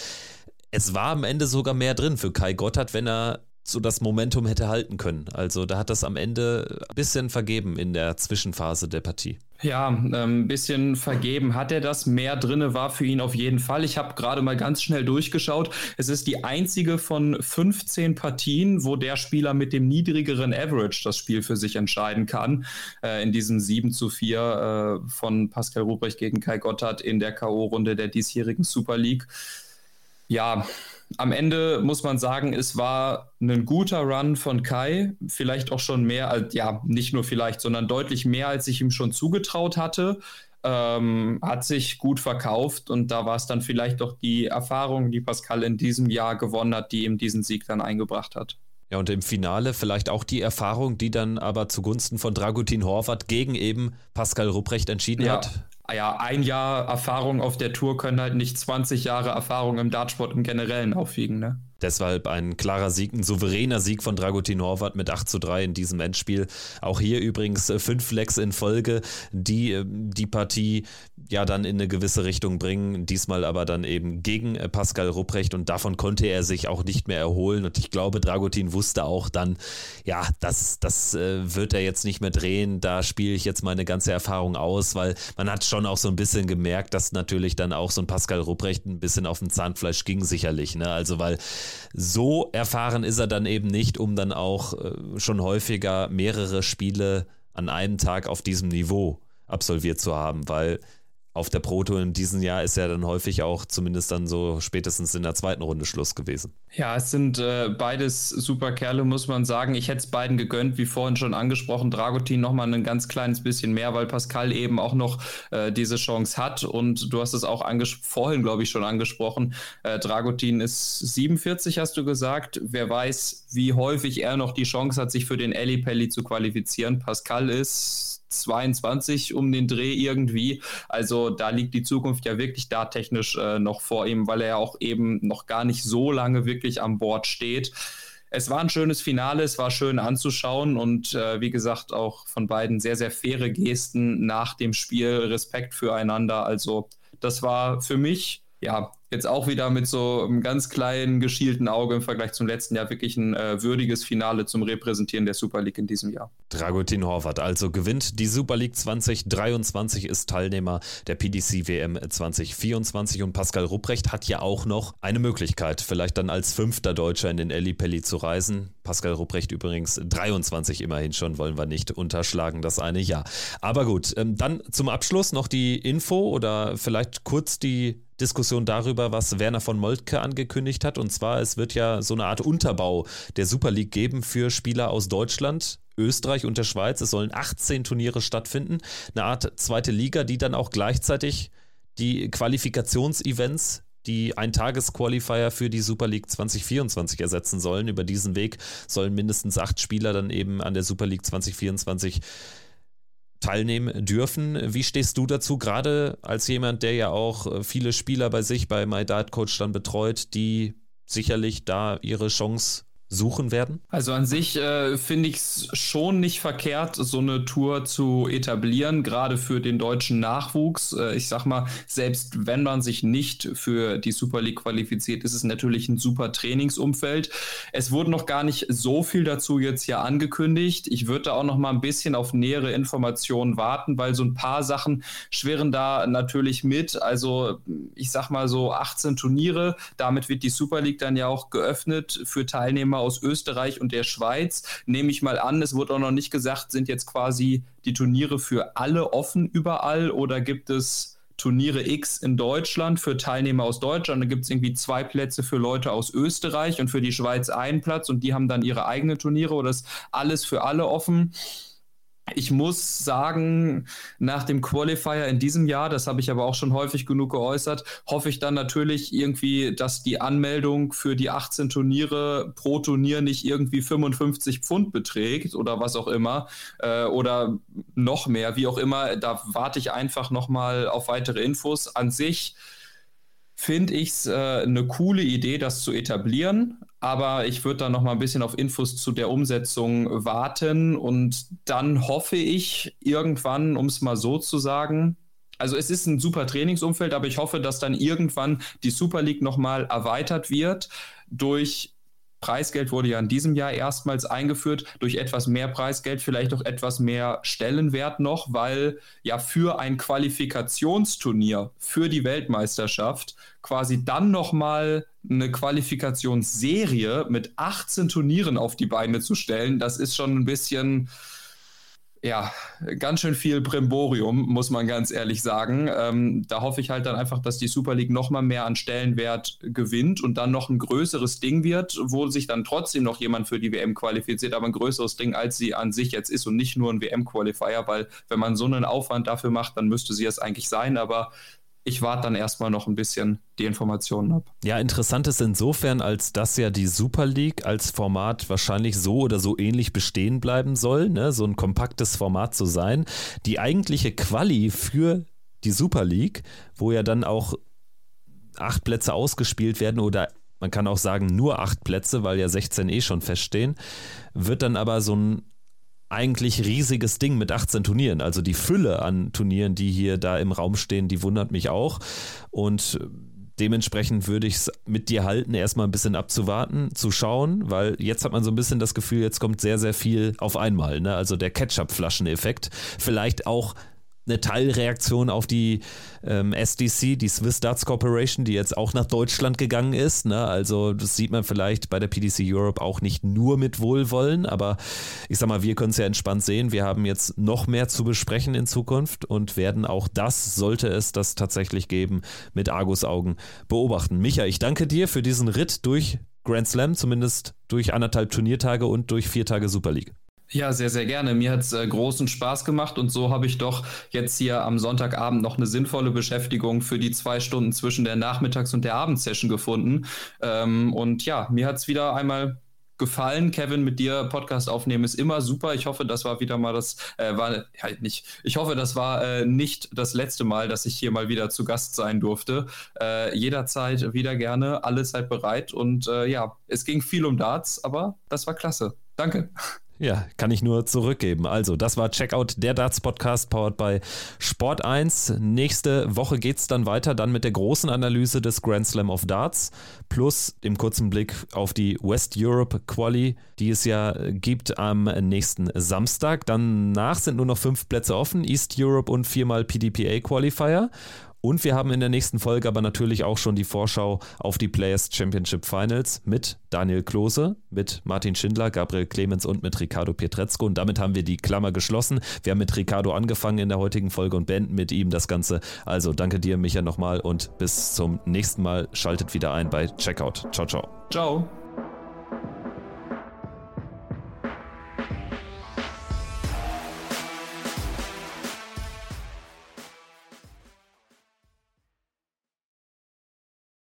es war am Ende sogar mehr drin für Kai Gotthard, wenn er so das Momentum hätte halten können. Also da hat das am Ende ein bisschen vergeben in der Zwischenphase der Partie. Ja, ein ähm, bisschen vergeben hat er das. Mehr drinne war für ihn auf jeden Fall. Ich habe gerade mal ganz schnell durchgeschaut. Es ist die einzige von 15 Partien, wo der Spieler mit dem niedrigeren Average das Spiel für sich entscheiden kann. Äh, in diesem 7 zu 4 äh, von Pascal Ruprecht gegen Kai Gotthard in der K.O.-Runde der diesjährigen Super League. Ja, am Ende muss man sagen, es war ein guter Run von Kai, vielleicht auch schon mehr als, ja, nicht nur vielleicht, sondern deutlich mehr, als ich ihm schon zugetraut hatte. Ähm, hat sich gut verkauft und da war es dann vielleicht doch die Erfahrung, die Pascal in diesem Jahr gewonnen hat, die ihm diesen Sieg dann eingebracht hat. Ja, und im Finale vielleicht auch die Erfahrung, die dann aber zugunsten von Dragutin Horvath gegen eben Pascal Rupprecht entschieden ja. hat. Ah ja, ein Jahr Erfahrung auf der Tour können halt nicht 20 Jahre Erfahrung im Dartsport im Generellen aufwiegen, ne? Deshalb ein klarer Sieg, ein souveräner Sieg von Dragutin Horvath mit 8 zu 3 in diesem Endspiel. Auch hier übrigens äh, fünf Flex in Folge, die äh, die Partie ja dann in eine gewisse Richtung bringen. Diesmal aber dann eben gegen äh, Pascal Rupprecht und davon konnte er sich auch nicht mehr erholen. Und ich glaube, Dragutin wusste auch dann, ja, das, das wird er jetzt nicht mehr drehen. Da spiele ich jetzt meine ganze Erfahrung aus, weil man hat schon auch so ein bisschen gemerkt, dass natürlich dann auch so ein Pascal Rupprecht ein bisschen auf dem Zahnfleisch ging, sicherlich. Ne? Also, weil so erfahren ist er dann eben nicht, um dann auch äh, schon häufiger mehrere Spiele an einem Tag auf diesem Niveau absolviert zu haben, weil auf der Proto in diesem Jahr ist ja dann häufig auch zumindest dann so spätestens in der zweiten Runde Schluss gewesen. Ja, es sind äh, beides super Kerle, muss man sagen. Ich hätte es beiden gegönnt, wie vorhin schon angesprochen. Dragutin nochmal ein ganz kleines bisschen mehr, weil Pascal eben auch noch äh, diese Chance hat. Und du hast es auch vorhin, glaube ich, schon angesprochen. Äh, Dragutin ist 47, hast du gesagt. Wer weiß, wie häufig er noch die Chance hat, sich für den Eli Pelli zu qualifizieren. Pascal ist 22 um den Dreh irgendwie. Also da liegt die Zukunft ja wirklich da technisch äh, noch vor ihm, weil er ja auch eben noch gar nicht so lange wirklich an Bord steht. Es war ein schönes Finale, es war schön anzuschauen und äh, wie gesagt auch von beiden sehr, sehr faire Gesten nach dem Spiel, Respekt füreinander. Also das war für mich ja jetzt auch wieder mit so einem ganz kleinen geschielten Auge im Vergleich zum letzten Jahr wirklich ein äh, würdiges Finale zum Repräsentieren der Super League in diesem Jahr. Dragutin Horvath also gewinnt die Super League 2023, ist Teilnehmer der PDC WM 2024 und Pascal Rupprecht hat ja auch noch eine Möglichkeit, vielleicht dann als fünfter Deutscher in den Eli Pelli zu reisen. Pascal Rupprecht übrigens 23 immerhin schon, wollen wir nicht unterschlagen, das eine Jahr. Aber gut, ähm, dann zum Abschluss noch die Info oder vielleicht kurz die Diskussion darüber, was Werner von Moltke angekündigt hat. Und zwar, es wird ja so eine Art Unterbau der Super League geben für Spieler aus Deutschland. Österreich und der Schweiz. Es sollen 18 Turniere stattfinden. Eine Art zweite Liga, die dann auch gleichzeitig die Qualifikationsevents die ein Tagesqualifier für die Super League 2024 ersetzen sollen. Über diesen Weg sollen mindestens acht Spieler dann eben an der Super League 2024 teilnehmen dürfen. Wie stehst du dazu, gerade als jemand, der ja auch äh, viele Spieler bei sich bei My Dart Coach dann betreut, die sicherlich da ihre Chance suchen werden? Also an sich äh, finde ich es schon nicht verkehrt, so eine Tour zu etablieren, gerade für den deutschen Nachwuchs. Äh, ich sag mal, selbst wenn man sich nicht für die Super League qualifiziert, ist es natürlich ein super Trainingsumfeld. Es wurde noch gar nicht so viel dazu jetzt hier angekündigt. Ich würde da auch noch mal ein bisschen auf nähere Informationen warten, weil so ein paar Sachen schweren da natürlich mit. Also ich sag mal so 18 Turniere, damit wird die Super League dann ja auch geöffnet für Teilnehmer aus Österreich und der Schweiz. Nehme ich mal an, es wurde auch noch nicht gesagt, sind jetzt quasi die Turniere für alle offen überall oder gibt es Turniere X in Deutschland für Teilnehmer aus Deutschland. Da gibt es irgendwie zwei Plätze für Leute aus Österreich und für die Schweiz einen Platz und die haben dann ihre eigenen Turniere oder ist alles für alle offen. Ich muss sagen, nach dem Qualifier in diesem Jahr, das habe ich aber auch schon häufig genug geäußert, hoffe ich dann natürlich irgendwie, dass die Anmeldung für die 18 Turniere pro Turnier nicht irgendwie 55 Pfund beträgt oder was auch immer äh, oder noch mehr, wie auch immer. Da warte ich einfach nochmal auf weitere Infos. An sich finde ich es äh, eine coole Idee, das zu etablieren. Aber ich würde da noch mal ein bisschen auf Infos zu der Umsetzung warten und dann hoffe ich irgendwann, um es mal so zu sagen, also es ist ein super Trainingsumfeld, aber ich hoffe, dass dann irgendwann die Super League noch mal erweitert wird durch Preisgeld wurde ja in diesem Jahr erstmals eingeführt, durch etwas mehr Preisgeld vielleicht auch etwas mehr Stellenwert noch, weil ja für ein Qualifikationsturnier für die Weltmeisterschaft quasi dann nochmal eine Qualifikationsserie mit 18 Turnieren auf die Beine zu stellen, das ist schon ein bisschen ja, ganz schön viel Brimborium, muss man ganz ehrlich sagen. Ähm, da hoffe ich halt dann einfach, dass die Super League noch mal mehr an Stellenwert gewinnt und dann noch ein größeres Ding wird, wo sich dann trotzdem noch jemand für die WM qualifiziert, aber ein größeres Ding, als sie an sich jetzt ist und nicht nur ein WM-Qualifier, weil wenn man so einen Aufwand dafür macht, dann müsste sie es eigentlich sein, aber ich warte dann erstmal noch ein bisschen die Informationen ab. Ja, interessant ist insofern, als dass ja die Super League als Format wahrscheinlich so oder so ähnlich bestehen bleiben soll, ne? so ein kompaktes Format zu sein. Die eigentliche Quali für die Super League, wo ja dann auch acht Plätze ausgespielt werden oder man kann auch sagen nur acht Plätze, weil ja 16 eh schon feststehen, wird dann aber so ein eigentlich riesiges Ding mit 18 Turnieren. Also die Fülle an Turnieren, die hier da im Raum stehen, die wundert mich auch. Und dementsprechend würde ich es mit dir halten, erstmal ein bisschen abzuwarten, zu schauen, weil jetzt hat man so ein bisschen das Gefühl, jetzt kommt sehr, sehr viel auf einmal. Ne? Also der Ketchup-Flaschen-Effekt. Vielleicht auch eine Teilreaktion auf die ähm, SDC, die Swiss Darts Corporation, die jetzt auch nach Deutschland gegangen ist. Ne? Also das sieht man vielleicht bei der PDC Europe auch nicht nur mit Wohlwollen, aber ich sag mal, wir können es ja entspannt sehen. Wir haben jetzt noch mehr zu besprechen in Zukunft und werden auch das, sollte es das tatsächlich geben, mit Argus-Augen beobachten. Micha, ich danke dir für diesen Ritt durch Grand Slam, zumindest durch anderthalb Turniertage und durch vier Tage Super League. Ja, sehr, sehr gerne. Mir hat es äh, großen Spaß gemacht und so habe ich doch jetzt hier am Sonntagabend noch eine sinnvolle Beschäftigung für die zwei Stunden zwischen der Nachmittags- und der Abendsession gefunden. Ähm, und ja, mir hat es wieder einmal gefallen. Kevin, mit dir Podcast aufnehmen ist immer super. Ich hoffe, das war wieder mal das, äh, war halt nicht, ich hoffe, das war äh, nicht das letzte Mal, dass ich hier mal wieder zu Gast sein durfte. Äh, jederzeit wieder gerne, alle Zeit bereit und äh, ja, es ging viel um Darts, aber das war klasse. Danke. Ja, kann ich nur zurückgeben. Also, das war Checkout der Darts Podcast powered by Sport 1. Nächste Woche geht es dann weiter, dann mit der großen Analyse des Grand Slam of Darts plus dem kurzen Blick auf die West Europe Quali, die es ja gibt am nächsten Samstag. Danach sind nur noch fünf Plätze offen: East Europe und viermal PDPA Qualifier. Und wir haben in der nächsten Folge aber natürlich auch schon die Vorschau auf die Players Championship Finals mit Daniel Klose, mit Martin Schindler, Gabriel Clemens und mit Ricardo Pietrezco. Und damit haben wir die Klammer geschlossen. Wir haben mit Ricardo angefangen in der heutigen Folge und beenden mit ihm das Ganze. Also danke dir, Micha, nochmal und bis zum nächsten Mal. Schaltet wieder ein bei Checkout. Ciao, ciao. Ciao.